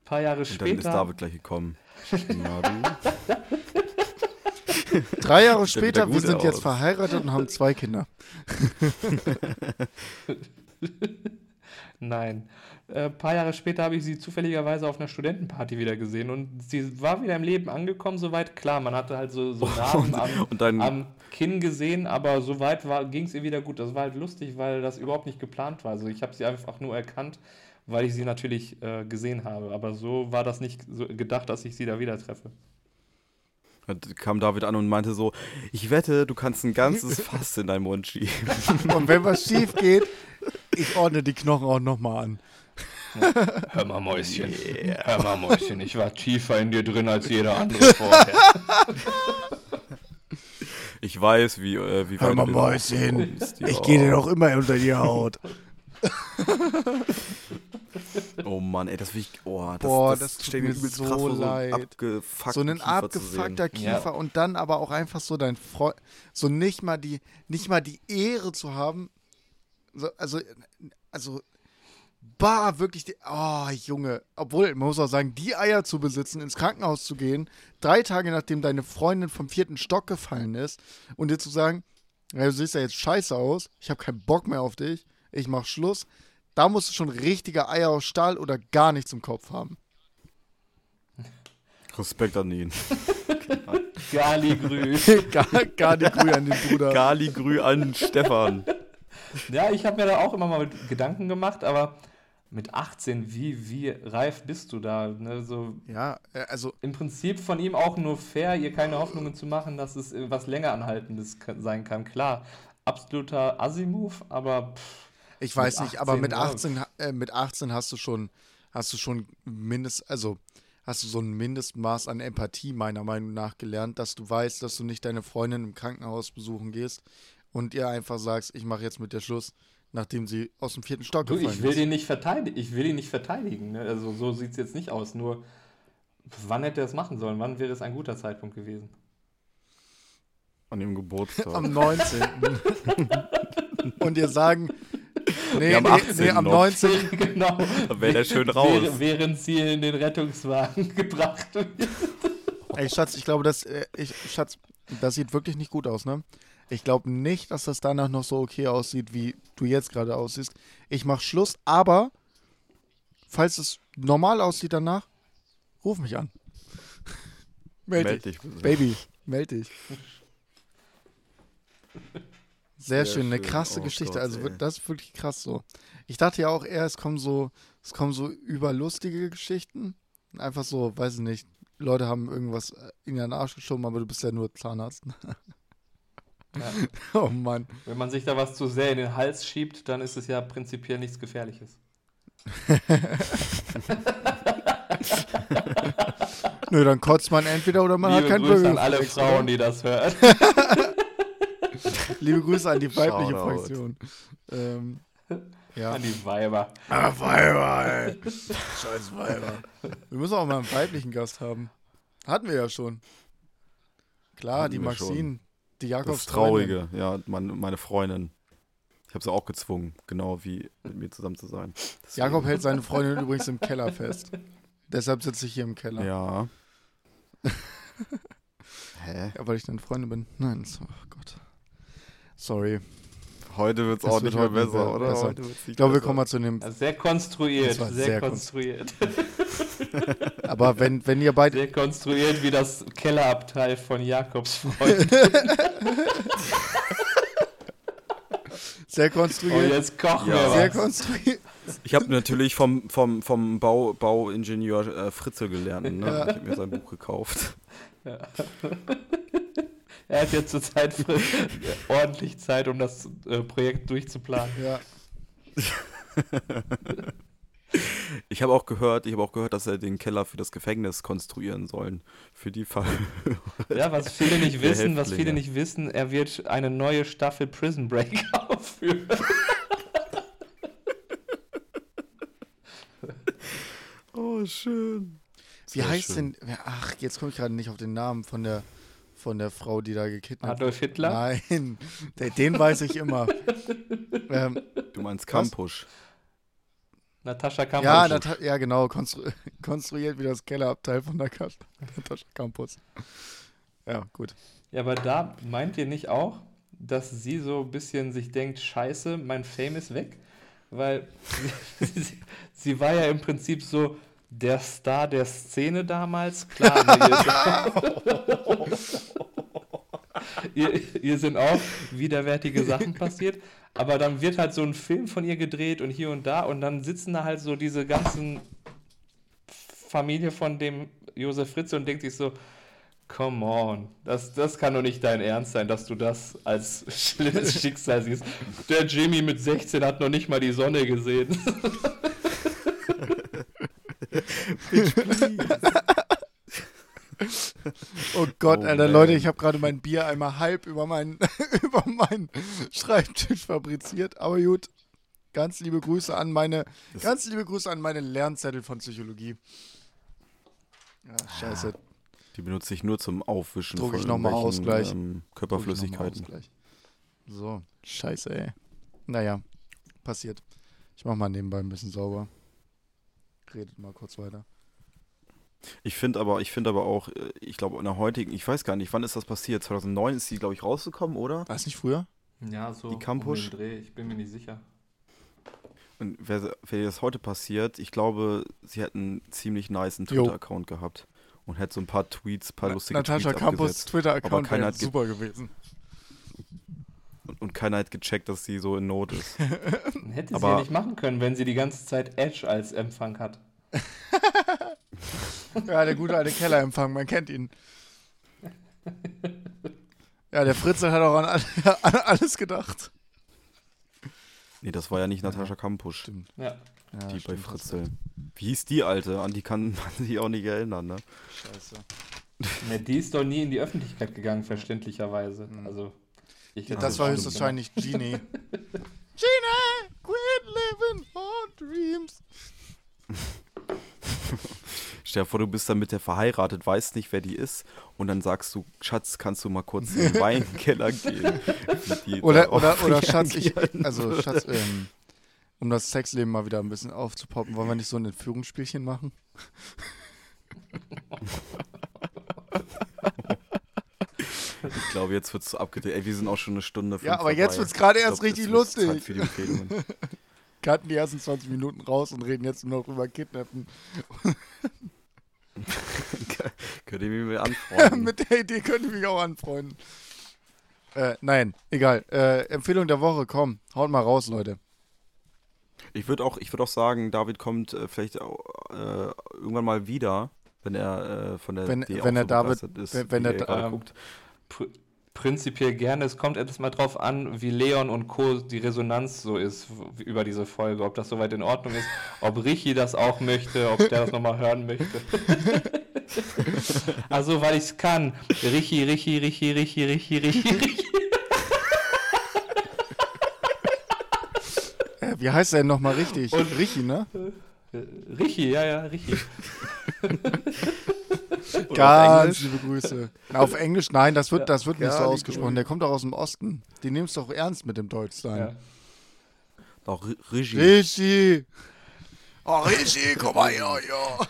paar Jahre Und dann ist später, David gleich gekommen. Na du? [LAUGHS] Drei Jahre später, wir sind jetzt aus. verheiratet und haben zwei Kinder. [LAUGHS] [LAUGHS] Nein. Äh, Ein paar Jahre später habe ich sie zufälligerweise auf einer Studentenparty wieder gesehen und sie war wieder im Leben angekommen, soweit klar. Man hatte halt so, so [LAUGHS] Narben am, Und dann, am Kinn gesehen, aber soweit ging es ihr wieder gut. Das war halt lustig, weil das überhaupt nicht geplant war. Also ich habe sie einfach nur erkannt, weil ich sie natürlich äh, gesehen habe. Aber so war das nicht so gedacht, dass ich sie da wieder treffe. kam David an und meinte so, ich wette, du kannst ein ganzes [LAUGHS] Fass in deinen Mund schieben. Und wenn was schief geht, ich ordne die Knochen auch nochmal an. Hör mal, Mäuschen. Hör mal, Mäuschen. Ich war tiefer in dir drin als jeder andere vorher. Ich weiß, wie, äh, wie Hör mal, Mäuschen, ich gehe dir doch immer unter die Haut. Oh Mann, ey, das will ich. Oh, das, Boah, das, das tut mir so krass vor, leid. So, so sehen. abgefuckter Kiefer Ja. und dann aber auch einfach so dein Freund, so nicht mal die, nicht mal die Ehre zu haben. So, also, also, bah, wirklich, die, oh, Junge. Obwohl, man muss auch sagen, die Eier zu besitzen, ins Krankenhaus zu gehen, drei Tage nachdem deine Freundin vom vierten Stock gefallen ist und dir zu sagen, ja, du siehst ja jetzt scheiße aus, ich habe keinen Bock mehr auf dich, ich mach Schluss. Da musst du schon richtige Eier aus Stahl oder gar nichts im Kopf haben. Respekt an ihn. [LAUGHS] Galigrü. gar, [LAUGHS] gar nicht grün an den Bruder. Galigrü an Stefan. Ja, ich habe mir da auch immer mal Gedanken gemacht, aber mit 18, wie, wie reif bist du da? Ne? So, Ja, äh, also Im Prinzip von ihm auch nur fair, ihr keine Hoffnungen zu machen, dass es äh, was länger anhaltendes sein kann. Klar, absoluter Assi-Move, aber pff, ich weiß Mit nicht, aber mit 18, 18, äh, mit 18 hast du schon, hast du schon mindest, also hast du so ein Mindestmaß an Empathie meiner Meinung nach gelernt, dass du weißt, dass du nicht deine Freundin im Krankenhaus besuchen gehst und ihr einfach sagst, ich mache jetzt mit dir Schluss, nachdem sie aus dem vierten Stock du, gefallen ich will ist. ihn nicht verteidigen. Ich will ihn nicht verteidigen. Ne? Also so sieht es jetzt nicht aus. Nur wann hätte er es machen sollen? Wann wäre es ein guter Zeitpunkt gewesen? An dem Geburtstag. Am 19. [LAUGHS] und ihr sagen, nee, am nee, 18. nee, am noch. 19. [LAUGHS] genau. Da wäre der schön raus. Während, während sie in den Rettungswagen [LAUGHS] gebracht wird. Ey, Schatz, ich glaube, das, äh, ich, Schatz, das sieht wirklich nicht gut aus, ne? Ich glaube nicht, dass das danach noch so okay aussieht, wie du jetzt gerade aussiehst. Ich mach Schluss, aber falls es normal aussieht danach, ruf mich an. Meld, Meld dich. dich. Baby, meld dich. Sehr, Sehr schön, eine schön. krasse Oh Geschichte. Gott, also ey. wird- das ist wirklich krass so. Ich dachte ja auch eher, es kommen so, es kommen so überlustige Geschichten. Einfach so, weiß ich nicht. Leute haben irgendwas in ihren Arsch geschoben, aber du bist ja nur Zahnarzt. [LAUGHS] Ja. [LAUGHS] Oh Mann. Wenn man sich da was zu sehr in den Hals schiebt, dann ist es ja prinzipiell nichts Gefährliches. [LAUGHS] Nö, dann kotzt man entweder oder man Liebe hat keinen Grüße an alle Frauen, die das hören. [LAUGHS] Liebe Grüße an die weibliche Shoutout. Fraktion. Ähm, ja. An die Weiber. Ah, Weiber, ey. Scheiß Weiber. Wir müssen auch mal einen weiblichen Gast haben. Hatten wir ja schon. Klar, Hatten die Maxine, die Das Jakobs ist Traurige, ja, meine, meine Freundin. Ich habe sie auch gezwungen, genau wie mit mir zusammen zu sein. Deswegen- Jakob hält seine Freundin [LAUGHS] übrigens im Keller fest. Deshalb sitze ich hier im Keller. Ja. [LAUGHS] Hä? Ja, weil ich deine Freundin bin. Nein, oh Gott. Sorry. Heute wird es auch nicht mehr besser, mehr oder? besser. Ich glaube, wir kommen mal zu dem. Also sehr konstruiert, sehr, sehr konstruiert. [LAUGHS] Aber wenn, wenn ihr beide. Sehr konstruiert wie das Kellerabteil von Jakobs Freund. [LAUGHS] Sehr Und konstruiert. jetzt kochen Ja. wir Sehr was. konstruiert. Ich habe natürlich vom, vom, vom Bau, Bauingenieur äh, Fritzel gelernt. Ne? Ja. Ich habe mir sein Buch gekauft. [LAUGHS] Er hat jetzt zurzeit ordentlich Zeit, um das äh, Projekt durchzuplanen. Ja. [LAUGHS] Ich habe auch gehört, ich habe auch gehört, dass er den Keller für das Gefängnis konstruieren sollen. Für die Fall. Ja, was [LAUGHS] viele nicht wissen, was viele nicht wissen, er wird eine neue Staffel Prison Break [LAUGHS] aufführen. Oh, schön. Wie Sehr heißt schön. denn. Ach, jetzt komme ich gerade nicht auf den Namen von der, von der Frau, die da gekidnappt Adolf Hitler? Nein, den, den weiß ich immer. [LAUGHS] ähm, Du meinst Kampusch. Natascha ja, Kampusch. Nata ja, genau. Konstru [LAUGHS] konstruiert wie das Kellerabteil von der Kat [LAUGHS] Natascha Campus. Ja, gut. Ja, aber da meint ihr nicht auch, dass sie so ein bisschen sich denkt, scheiße, mein Fame ist weg? Weil sie, sie war ja im Prinzip so der Star der Szene damals. Klar, ne, ihr, [LAUGHS] ihr, ihr sind auch widerwärtige Sachen passiert, aber dann wird halt so ein Film von ihr gedreht und hier und da und dann sitzen da halt so diese ganzen Familie von dem Josef Fritze und denkt sich so, Come on, das, das kann doch nicht dein Ernst sein, dass du das als schlimmes Schicksal siehst. Der Jimmy mit 16 hat noch nicht mal die Sonne gesehen. [LAUGHS] Oh Gott, Oh, Alter, man. Leute, ich habe gerade mein Bier einmal halb über meinen, [LAUGHS] über meinen Schreibtisch fabriziert. Aber gut, Ganz liebe Grüße an meine, Das- ganz liebe Grüße an meine Lernzettel von Psychologie. Ja, scheiße. Die benutze ich nur zum Aufwischen Druck ich von noch mal Ausgleich. Ähm, ich noch mal Körperflüssigkeiten. Ausgleich. So, scheiße, ey. Naja, passiert. Ich mach mal nebenbei ein bisschen sauber. Redet mal kurz weiter. Ich finde aber, ich finde aber auch, äh, ich glaube in der heutigen, ich weiß gar nicht, wann ist das passiert? 2009 ist die, glaube ich, rausgekommen, oder? War es nicht früher? Ja, so Die Campus? um Dreh, ich bin mir nicht sicher. Und wer, wer das heute passiert, ich glaube, sie hätten einen ziemlich niceen Jo. Twitter-Account gehabt und hätte so ein paar Tweets, paar Na- lustige Natascha Tweets Campus abgesetzt. Twitter-Account wäre super gewesen. Und, und keiner hat gecheckt, dass sie so in Not ist. [LAUGHS] Hätte sie Aber- ja nicht machen können, wenn sie die ganze Zeit Edge als Empfang hat. [LAUGHS] Ja, der gute alte Kellerempfang, man kennt ihn. Ja, der Fritzel hat auch an, [LAUGHS] an alles gedacht. nee, das war ja nicht Natascha Kampusch, Stimmt. Ja. Ja, die bei stimmt, Fritzel. Wie hieß die alte? An die kann man sich auch nicht erinnern, ne? Scheiße. Ne, die ist doch nie in die Öffentlichkeit gegangen, verständlicherweise. Mhm. Also, ich Das war höchstwahrscheinlich Genie. [LAUGHS] Genie, quit living on dreams. [LAUGHS] Stell dir vor, du bist dann mit der verheiratet, weißt nicht, wer die ist und dann sagst du, Schatz, kannst du mal kurz in den [LAUGHS] Weinkeller gehen? Oder, oder, oder Schatz, ich, also. Schatz, ähm, um das Sexleben mal wieder ein bisschen aufzupoppen, wollen wir nicht so ein Entführungsspielchen machen? Ich glaube, jetzt wird es abgedreht. Ey, wir sind auch schon eine Stunde Ja, aber jetzt dabei. wird's gerade erst glaub, richtig lustig. Cutten [LAUGHS] die ersten 20 Minuten raus und reden jetzt nur noch über Kidnappen. [LAUGHS] Könnt ihr mich mal [LAUGHS] anfreunden? Mit der Idee könnt ihr mich auch anfreunden. Äh, nein, egal. Äh, Empfehlung der Woche, komm, haut mal raus, Leute. Ich würde auch, ich würd auch sagen, David kommt äh, vielleicht äh, irgendwann mal wieder, wenn er äh, von der Wenn- wenn er David- ist, wenn- wenn er Ähm, guckt. Pr prinzipiell gerne. Es kommt etwas mal drauf an, wie Leon und Co. die Resonanz so ist über diese Folge. Ob das soweit in Ordnung ist, ob Richi das auch möchte, ob der das nochmal hören möchte. [LAUGHS] also, weil ich es kann. Richi, Richi, Richi, Richi, Richi, Richi, Richi. [LAUGHS] Äh, wie heißt der denn nochmal richtig? Und- Richi, ne? Richi, ja, ja, Richi. [LAUGHS] Ganz auf Englisch? liebe Grüße. Na, auf Englisch, nein, das wird, das wird nicht Ja, so ausgesprochen. Der kommt doch aus dem Osten. Die nimmst doch ernst mit dem Deutschsein. Ja. Ri- Regie. Richi! Oh, Richi, komm mal her, ja.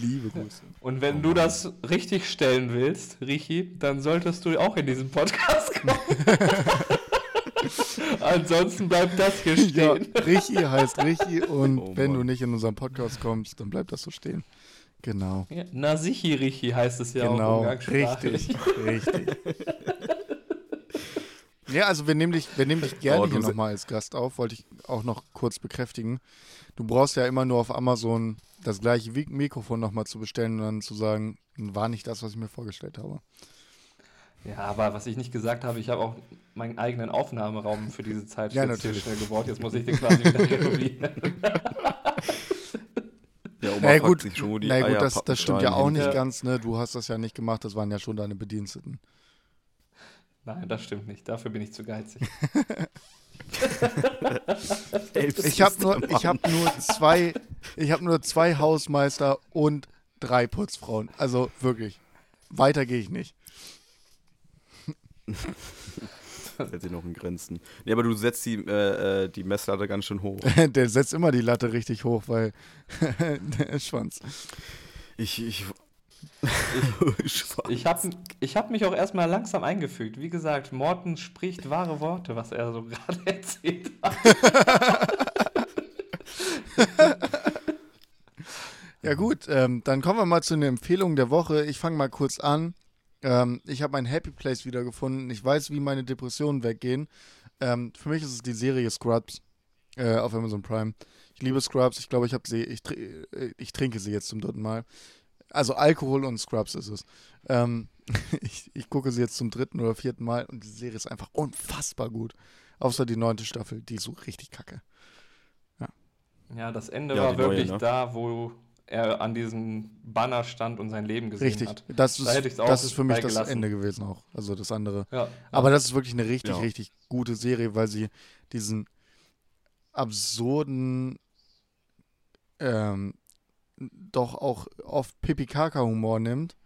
Liebe Grüße. Und wenn du das richtig stellen willst, Richi, dann solltest du auch in diesen Podcast kommen. [LAUGHS] Ansonsten bleibt das hier Ja, stehen. Richi heißt Richi und Oh wenn du nicht in unseren Podcast kommst, dann bleibt das so stehen. Genau. Ja, Nasichi Richi heißt es ja auch genau. umgangssprachlich. Richtig, richtig. [LAUGHS] Ja, also wir nehmen dich, wir nehmen dich gerne Oh, hier nochmal als Gast auf, wollte ich auch noch kurz bekräftigen. Du brauchst ja immer nur auf Amazon das gleiche Mikrofon nochmal zu bestellen und dann zu sagen, war nicht das, was ich mir vorgestellt habe. Ja, aber was ich nicht gesagt habe, ich habe auch meinen eigenen Aufnahmeraum für diese Zeit Ja, natürlich. schnell gebaut. Jetzt muss ich den quasi wieder [LAUGHS] renovieren. Ja, Oma Na ja, fragt gut, sich schon, wo die Na ja, gut, das, das stimmt ja auch nicht Ja. ganz, ne? Du hast das ja nicht gemacht, das waren ja schon deine Bediensteten. Nein, das stimmt nicht. Dafür bin ich zu geizig. [LAUGHS] Ich habe nur, ich habe nur zwei, ich habe nur zwei Hausmeister und drei Putzfrauen. Also wirklich. Weiter gehe ich nicht. [LAUGHS] [LAUGHS] Hält sich noch in Grenzen. Nee, aber du setzt die, äh, äh, die Messlatte ganz schön hoch. [LAUGHS] Der setzt immer die Latte richtig hoch, weil [LAUGHS] der Schwanz. Ich, ich, ich, Ich habe ich hab mich auch erstmal langsam eingefügt. Wie gesagt, Morten spricht wahre Worte, was er so gerade erzählt hat. Ja gut, ähm, dann kommen wir mal zu einer Empfehlung der Woche. Ich fange mal kurz an. Ähm, ich habe mein Happy Place wiedergefunden. Ich weiß, wie meine Depressionen weggehen. Ähm, für mich ist es die Serie Scrubs äh, auf Amazon Prime. Ich liebe Scrubs. Ich glaube, ich habe sie. Ich, tr- äh, ich trinke sie jetzt zum dritten Mal. Also Alkohol und Scrubs ist es. Ähm, [LAUGHS] ich, ich gucke sie jetzt zum dritten oder vierten Mal und die Serie ist einfach unfassbar gut. Außer die neunte Staffel, die ist so richtig kacke. Ja, das Ende Ja, war die neue, wirklich ne? da, wo er an diesem Banner stand und sein Leben gesehen Richtig. hat. Das Da ist, hätte auch das ist für mich das gelassen. Ende gewesen auch. Also das andere. Ja, Aber das ist wirklich eine richtig, Ja. richtig gute Serie, weil sie diesen absurden, ähm, doch auch oft Pipi-Kaka-Humor nimmt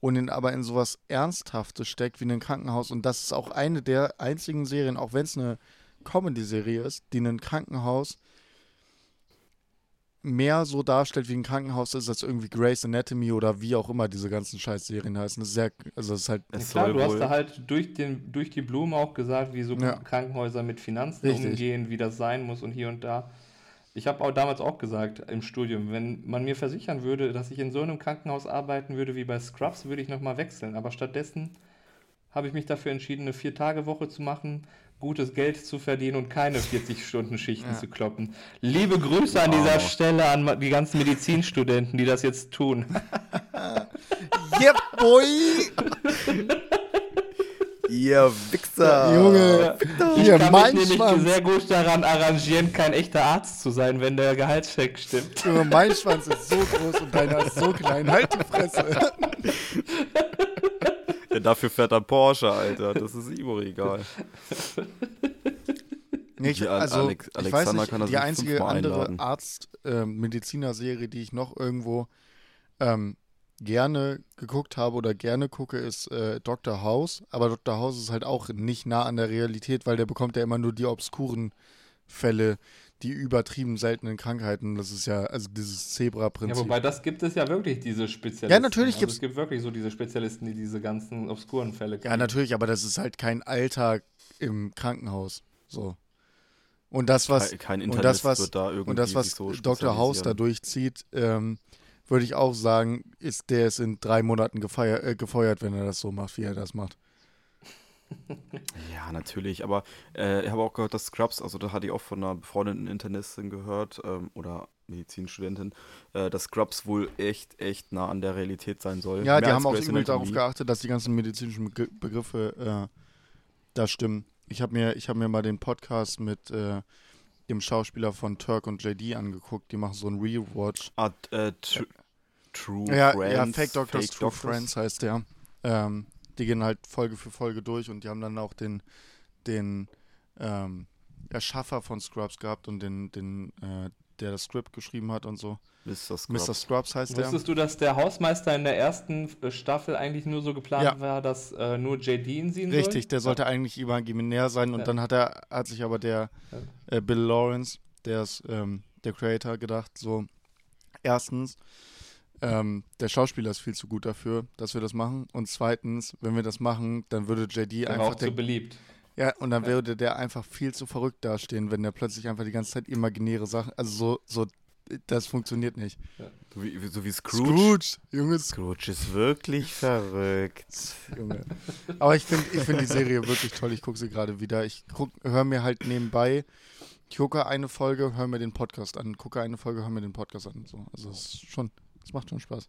und ihn aber in sowas Ernsthaftes steckt wie in ein Krankenhaus. Und das ist auch eine der einzigen Serien, auch wenn es eine Comedy-Serie ist, die ein Krankenhaus mehr so darstellt, wie ein Krankenhaus ist, als irgendwie Grey's Anatomy oder wie auch immer diese ganzen Scheißserien heißen. Das ist sehr, also das ist halt. Ja, Es klar, du hast da halt durch, den, durch die Blume auch gesagt, wie so Ja. Krankenhäuser mit Finanzen Richtig. umgehen, wie das sein muss und hier und da. Ich habe auch damals auch gesagt im Studium, wenn man mir versichern würde, dass ich in so einem Krankenhaus arbeiten würde wie bei Scrubs, würde ich nochmal wechseln. Aber stattdessen habe ich mich dafür entschieden, eine Vier-Tage-Woche zu machen, gutes Geld zu verdienen und keine [LAUGHS] 40-Stunden-Schichten Ja. zu kloppen. Liebe Grüße an dieser. Stelle an die ganzen Medizinstudenten, die das jetzt tun. [LAUGHS] Yeah, boy! Ihr Wichser! Junge, Ich hier, kann mein mich nämlich Schwanz. sehr gut daran arrangieren, kein echter Arzt zu sein, wenn der Gehaltscheck stimmt. Junge, mein Schwanz ist so groß und deiner ist so klein. Halt die Fresse. [LAUGHS] Ja, dafür fährt er Porsche, Alter. Das ist Ivo egal. [LAUGHS] Nee, ich, also, Alex- ich weiß nicht, kann das die einzige andere. Arzt-Mediziner-Serie, die ich noch irgendwo ähm, gerne geguckt habe oder gerne gucke, ist äh, Dr. House. Aber Dr. House ist halt auch nicht nah an der Realität, weil der bekommt ja immer nur die obskuren Fälle, die übertrieben seltenen Krankheiten. Das ist ja, also dieses Ja, Zebra-Prinzip. wobei das gibt es ja wirklich, diese Spezialisten. Ja, natürlich also gibt's- Es gibt wirklich so diese Spezialisten, die diese ganzen obskuren Fälle Ja, natürlich, aber das ist halt kein Alltag im Krankenhaus. So. Und das, was, Kein, kein und das, was, wird da irgendwie und das, was so Dr. House da durchzieht, ähm, würde ich auch sagen, ist der ist in drei Monaten gefeier, äh, gefeuert, wenn er das so macht, wie er das macht. Ja, natürlich, aber äh, ich habe auch gehört, dass Scrubs, also da hatte ich auch von einer befreundeten Internistin gehört, ähm, oder Medizinstudentin, äh, dass Scrubs wohl echt, echt nah an der Realität sein soll. Ja, die Mehr haben als auch übel darauf geachtet, dass die ganzen medizinischen Begr- Begriffe äh, da stimmen. Ich habe mir, ich hab mir mal den Podcast mit äh, dem Schauspieler von Turk und JD angeguckt. Die machen so einen Rewatch. Ah, äh, tr True Ja, Friends. ja Fake Doctors, Fake True Doctors. Friends heißt der. Ähm, die gehen halt Folge für Folge durch und die haben dann auch den, den ähm, Erschaffer von Scrubs gehabt und den, den äh, der das Skript geschrieben hat und so. Mr. Scrubs. Mr. Scrubs heißt der. Wusstest du, dass der Hausmeister in der ersten äh, Staffel eigentlich nur so geplant Ja. war, dass äh, nur JD ihn sehen soll? Richtig, der sollte eigentlich imaginär sein und Ja. dann hat er, hat sich aber der Ja. äh, Bill Lawrence, der ist ähm, der Creator, gedacht, so, erstens, ähm, der Schauspieler ist viel zu gut dafür, dass wir das machen. Und zweitens, wenn wir das machen, dann würde JD war einfach auch zu beliebt. ja, und dann Ja. würde der einfach viel zu verrückt dastehen, wenn der plötzlich einfach die ganze Zeit imaginäre Sachen, also so, so, das funktioniert nicht. So wie, so wie Scrooge. Junge, Scrooge ist wirklich verrückt. [LAUGHS] Junge. Aber ich finde ich find die Serie wirklich toll. Ich gucke sie gerade wieder. Ich höre mir halt nebenbei, ich gucke eine Folge, höre mir den Podcast an. Gucke eine Folge, höre mir den Podcast an. So. Also es ist schon, es macht schon Spaß.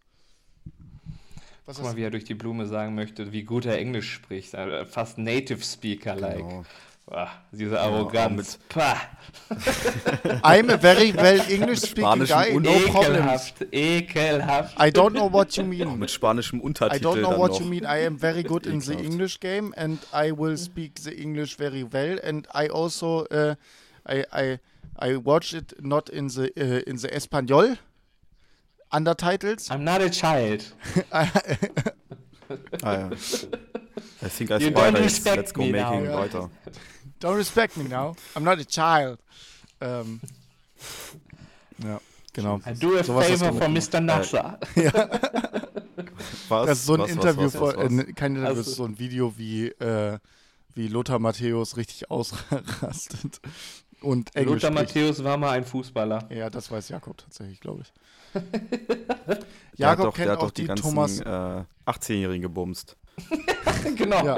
Was Guck mal, wie er durch die Blume sagen möchte, wie gut er Englisch spricht. Äh, Fast Native Speaker-like. Genau. Diese Arroganz. Pah. [LAUGHS] I'm a very well English speaking guy, und- no problems. ekelhaft, ekelhaft. I don't know what you Auch mean. mit spanischem I Untertitel don't know what noch. you mean. I am very good in the. English game and I will speak the English very well and I also uh, I, I I watch it not in the uh, in the Espanol undertitles. I'm not a child. [LAUGHS] Ah, ja. I think I You don't respect Let's go me making now. weiter. [LAUGHS] Don't respect me now. I'm not a child. Ähm, ja, genau. I do a hast favor for. Mr. Nasser. [LAUGHS] Was? Das ist so ein was, Interview, was, was, vor, was, was? äh, kein Interview, Also- das ist so ein Video, wie, äh, wie Lothar Matthäus richtig ausrastet und Englisch Lothar spricht. Matthäus war mal ein Fußballer. Ja, das weiß Jakob tatsächlich, glaube ich. [LAUGHS] Der hat Jakob doch, der kennt hat auch doch die, die ganzen Thomas. äh, 18-Jährigen gebumst. [LAUGHS] genau. Ja.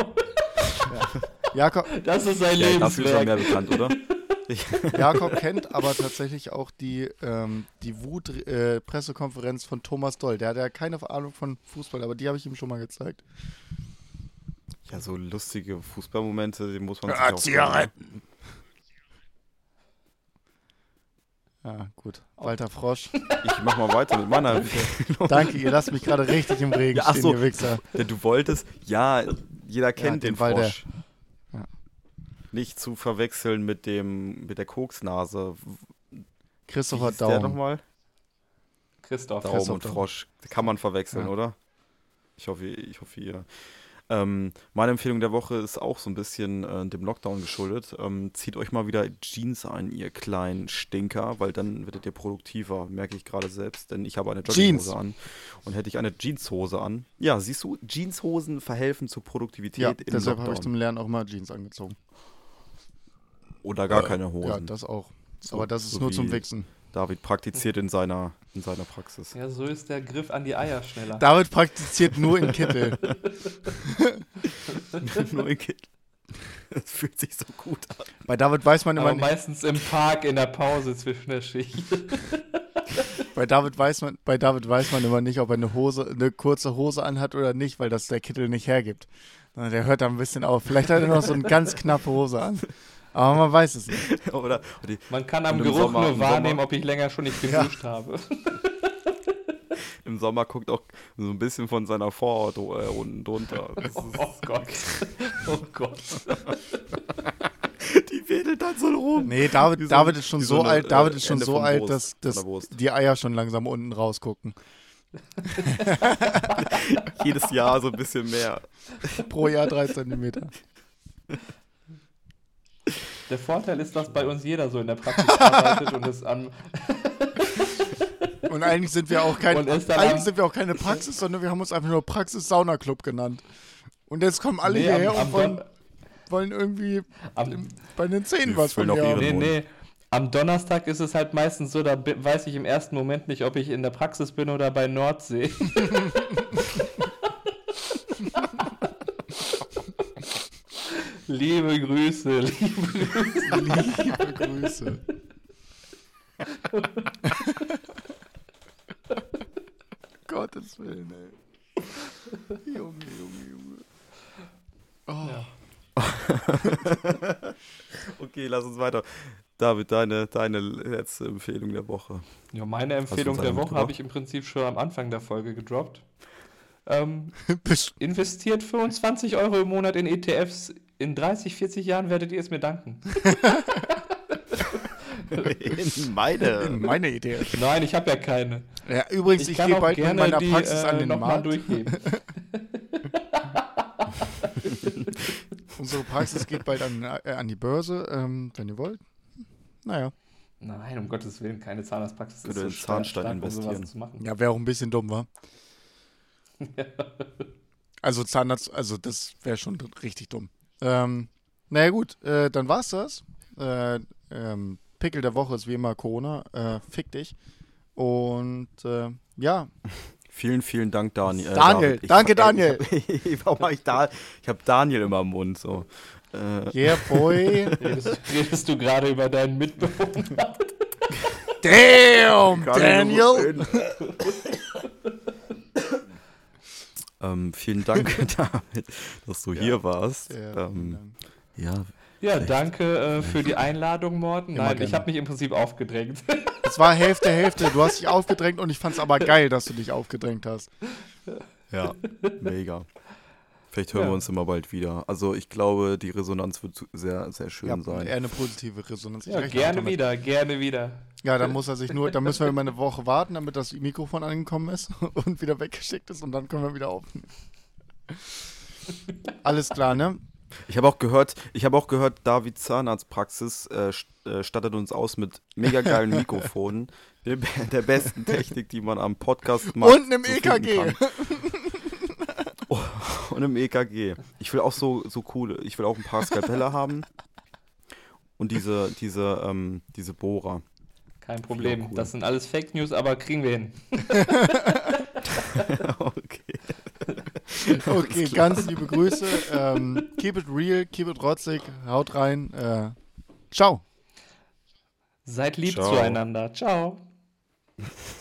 Jakob, Das ist sein Ja, dafür ist er Lebenswerk. mehr bekannt, oder? [LAUGHS] Jakob kennt aber tatsächlich auch die, ähm, die Wut-Pressekonferenz von Thomas Doll. Der hat ja keine Ahnung von Fußball, aber die habe ich ihm schon mal gezeigt. Ja, so lustige Fußballmomente, die muss man Ja, sich auch Zigaretten. Ja, gut. Walter Frosch. Ich mach mal weiter mit meiner [LAUGHS] Danke, ihr lasst mich gerade richtig im Regen Ja, ach stehen, so. ihr Wichser. Denn du wolltest, ja, jeder kennt den den, Walder. Frosch. Ja. Nicht zu verwechseln mit dem mit der Koksnase. Christopher hieß der Daum. nochmal? Christoph. Daum Christoph und Daum. Frosch. Kann man verwechseln, Ja. oder? Ich hoffe, ich hoffe ihr. Ähm, meine Empfehlung der Woche ist auch so ein bisschen äh, dem Lockdown geschuldet. Ähm, zieht euch mal wieder Jeans ein, ihr kleinen Stinker, weil dann werdet ihr produktiver, merke ich gerade selbst, denn ich habe eine. Jogginghose an. Und hätte ich eine Jeanshose an. Ja, siehst du, Jeanshosen verhelfen zur Produktivität Ja, im deshalb habe ich zum Lernen auch mal Jeans angezogen. Oder gar keine Hosen. Ja, das auch. Aber das ist so nur zum Wichsen. David praktiziert in seiner, in seiner Praxis. Ja, so ist der Griff an die Eier schneller. David praktiziert nur in Kittel. [LAUGHS] Nur in Kind. Das fühlt sich so gut an. Bei David weiß man immer Aber nicht, meistens im Park in der Pause zwischen der Schicht. [LAUGHS] bei David weiß man, bei David weiß man immer nicht, ob er eine Hose, eine kurze Hose anhat oder nicht, weil das der Kittel nicht hergibt. Der hört da ein bisschen auf. Vielleicht hat er noch so eine ganz knappe Hose an. Aber man weiß es nicht. [LAUGHS] Oder? Die, Man kann am Geruch Sommer- nur wahrnehmen, ob ich länger schon nicht Ja. geduscht habe. [LAUGHS] Im Sommer guckt auch so ein bisschen von seiner Vorhaut äh, unten drunter. [LAUGHS] Ist, Oh Gott. Oh Gott. die wedelt dann so rum. Nee, David, so David ist schon so, so eine, alt, David ist schon Ende so alt, Wurst, dass, dass die Eier schon langsam unten rausgucken. Jedes Jahr so ein bisschen mehr. Pro Jahr drei Zentimeter. Der Vorteil ist, dass bei uns jeder so in der Praxis arbeitet und es an. [LAUGHS] Und eigentlich sind wir auch kein, Und eigentlich sind wir auch keine Praxis, sondern wir haben uns einfach nur Praxis Sauna Club genannt. Und jetzt kommen alle Nee, hierher am, und am, wollen, Don wollen irgendwie am, bei den Zähnen was von mir haben. nee, nee. Am Donnerstag ist es halt meistens so, da weiß ich im ersten Moment nicht, ob ich in der Praxis bin oder bei Nordsee. [LAUGHS] [LAUGHS] liebe Grüße, liebe Grüße. Liebe Grüße. [LAUGHS] Gottes Willen, ey. Junge, Junge, Junge. Oh. [LAUGHS] Okay, lass uns weiter. David, deine, deine letzte Empfehlung der Woche. Ja, meine Empfehlung der Woche habe ich im Prinzip schon am Anfang der Folge gedroppt. Ähm, [LAUGHS] investiert 25 Euro im Monat in ETFs. In 30, 40 Jahren werdet ihr es mir danken. In meine. Meine Idee. Nein, ich habe ja keine. Ja, übrigens, ich, Ich gehe bald mit meiner die Praxis an äh, den Markt. durchgeben. [LAUGHS] Unsere Praxis geht bald an, äh, an die Börse, ähm, wenn ihr wollt. Naja. Nein, um Gottes Willen, keine Zahnarztpraxis. Würde ist in so Zahnstein stark, um sowas investieren. zu machen. Ja, wäre auch ein bisschen dumm, wa? [LAUGHS] Also Zahnarzt, also das wäre schon richtig dumm. Ähm, naja gut, äh, dann war's das. Äh, ähm, Pickel der Woche ist wie immer Corona. Äh, fick dich. Und äh, ja, [LAUGHS] Vielen, vielen Dank, Daniel. Äh, Daniel, David. danke, ey, [LAUGHS] Daniel. Ich, warum mach ich da? Ich habe Daniel immer im Mund. So. Äh, yeah boy. [LAUGHS] Redest, redest du gerade über deinen Mitbewohner? Damn, Daniel. Ähm, vielen Dank, [LAUGHS] David, dass du hier warst. Ja, ähm, ja, Ja, danke äh, für die Einladung, Morten. Immer Nein, gerne. ich habe mich im Prinzip aufgedrängt. [LAUGHS] Es war Hälfte, Hälfte. Du hast dich aufgedrängt und ich fand's aber geil, dass du dich aufgedrängt hast. ja, mega. Vielleicht hören Ja. wir uns immer bald wieder. Also ich glaube, die Resonanz wird sehr, sehr schön Ja, sein. eher eine positive Resonanz. Ja, gerne damit. wieder, gerne wieder. Ja, dann muss er sich nur, dann müssen wir immer eine Woche warten, damit das Mikrofon angekommen ist [LAUGHS] und wieder weggeschickt ist und dann können wir wieder aufnehmen. Alles klar, ne? Ich habe auch gehört, ich habe auch gehört, Davids Zahnarztpraxis äh, äh, stattet uns aus mit mega geilen Mikrofonen, [LAUGHS] der, der besten Technik, die man am Podcast macht. Und einem EKG. Oh, [LAUGHS] und im EKG. Ich will auch so, so coole, ich will auch ein paar Skalpelle haben. Und diese, diese, ähm, diese Bohrer. Kein Problem. cool. Das sind alles Fake News, aber kriegen wir hin. [LAUGHS] okay. [LAUGHS] Okay, ganz liebe Grüße. Ähm, keep it real, keep it rotzig. Haut rein. Äh, ciao. Seid lieb Ciao. zueinander. Ciao. [LAUGHS]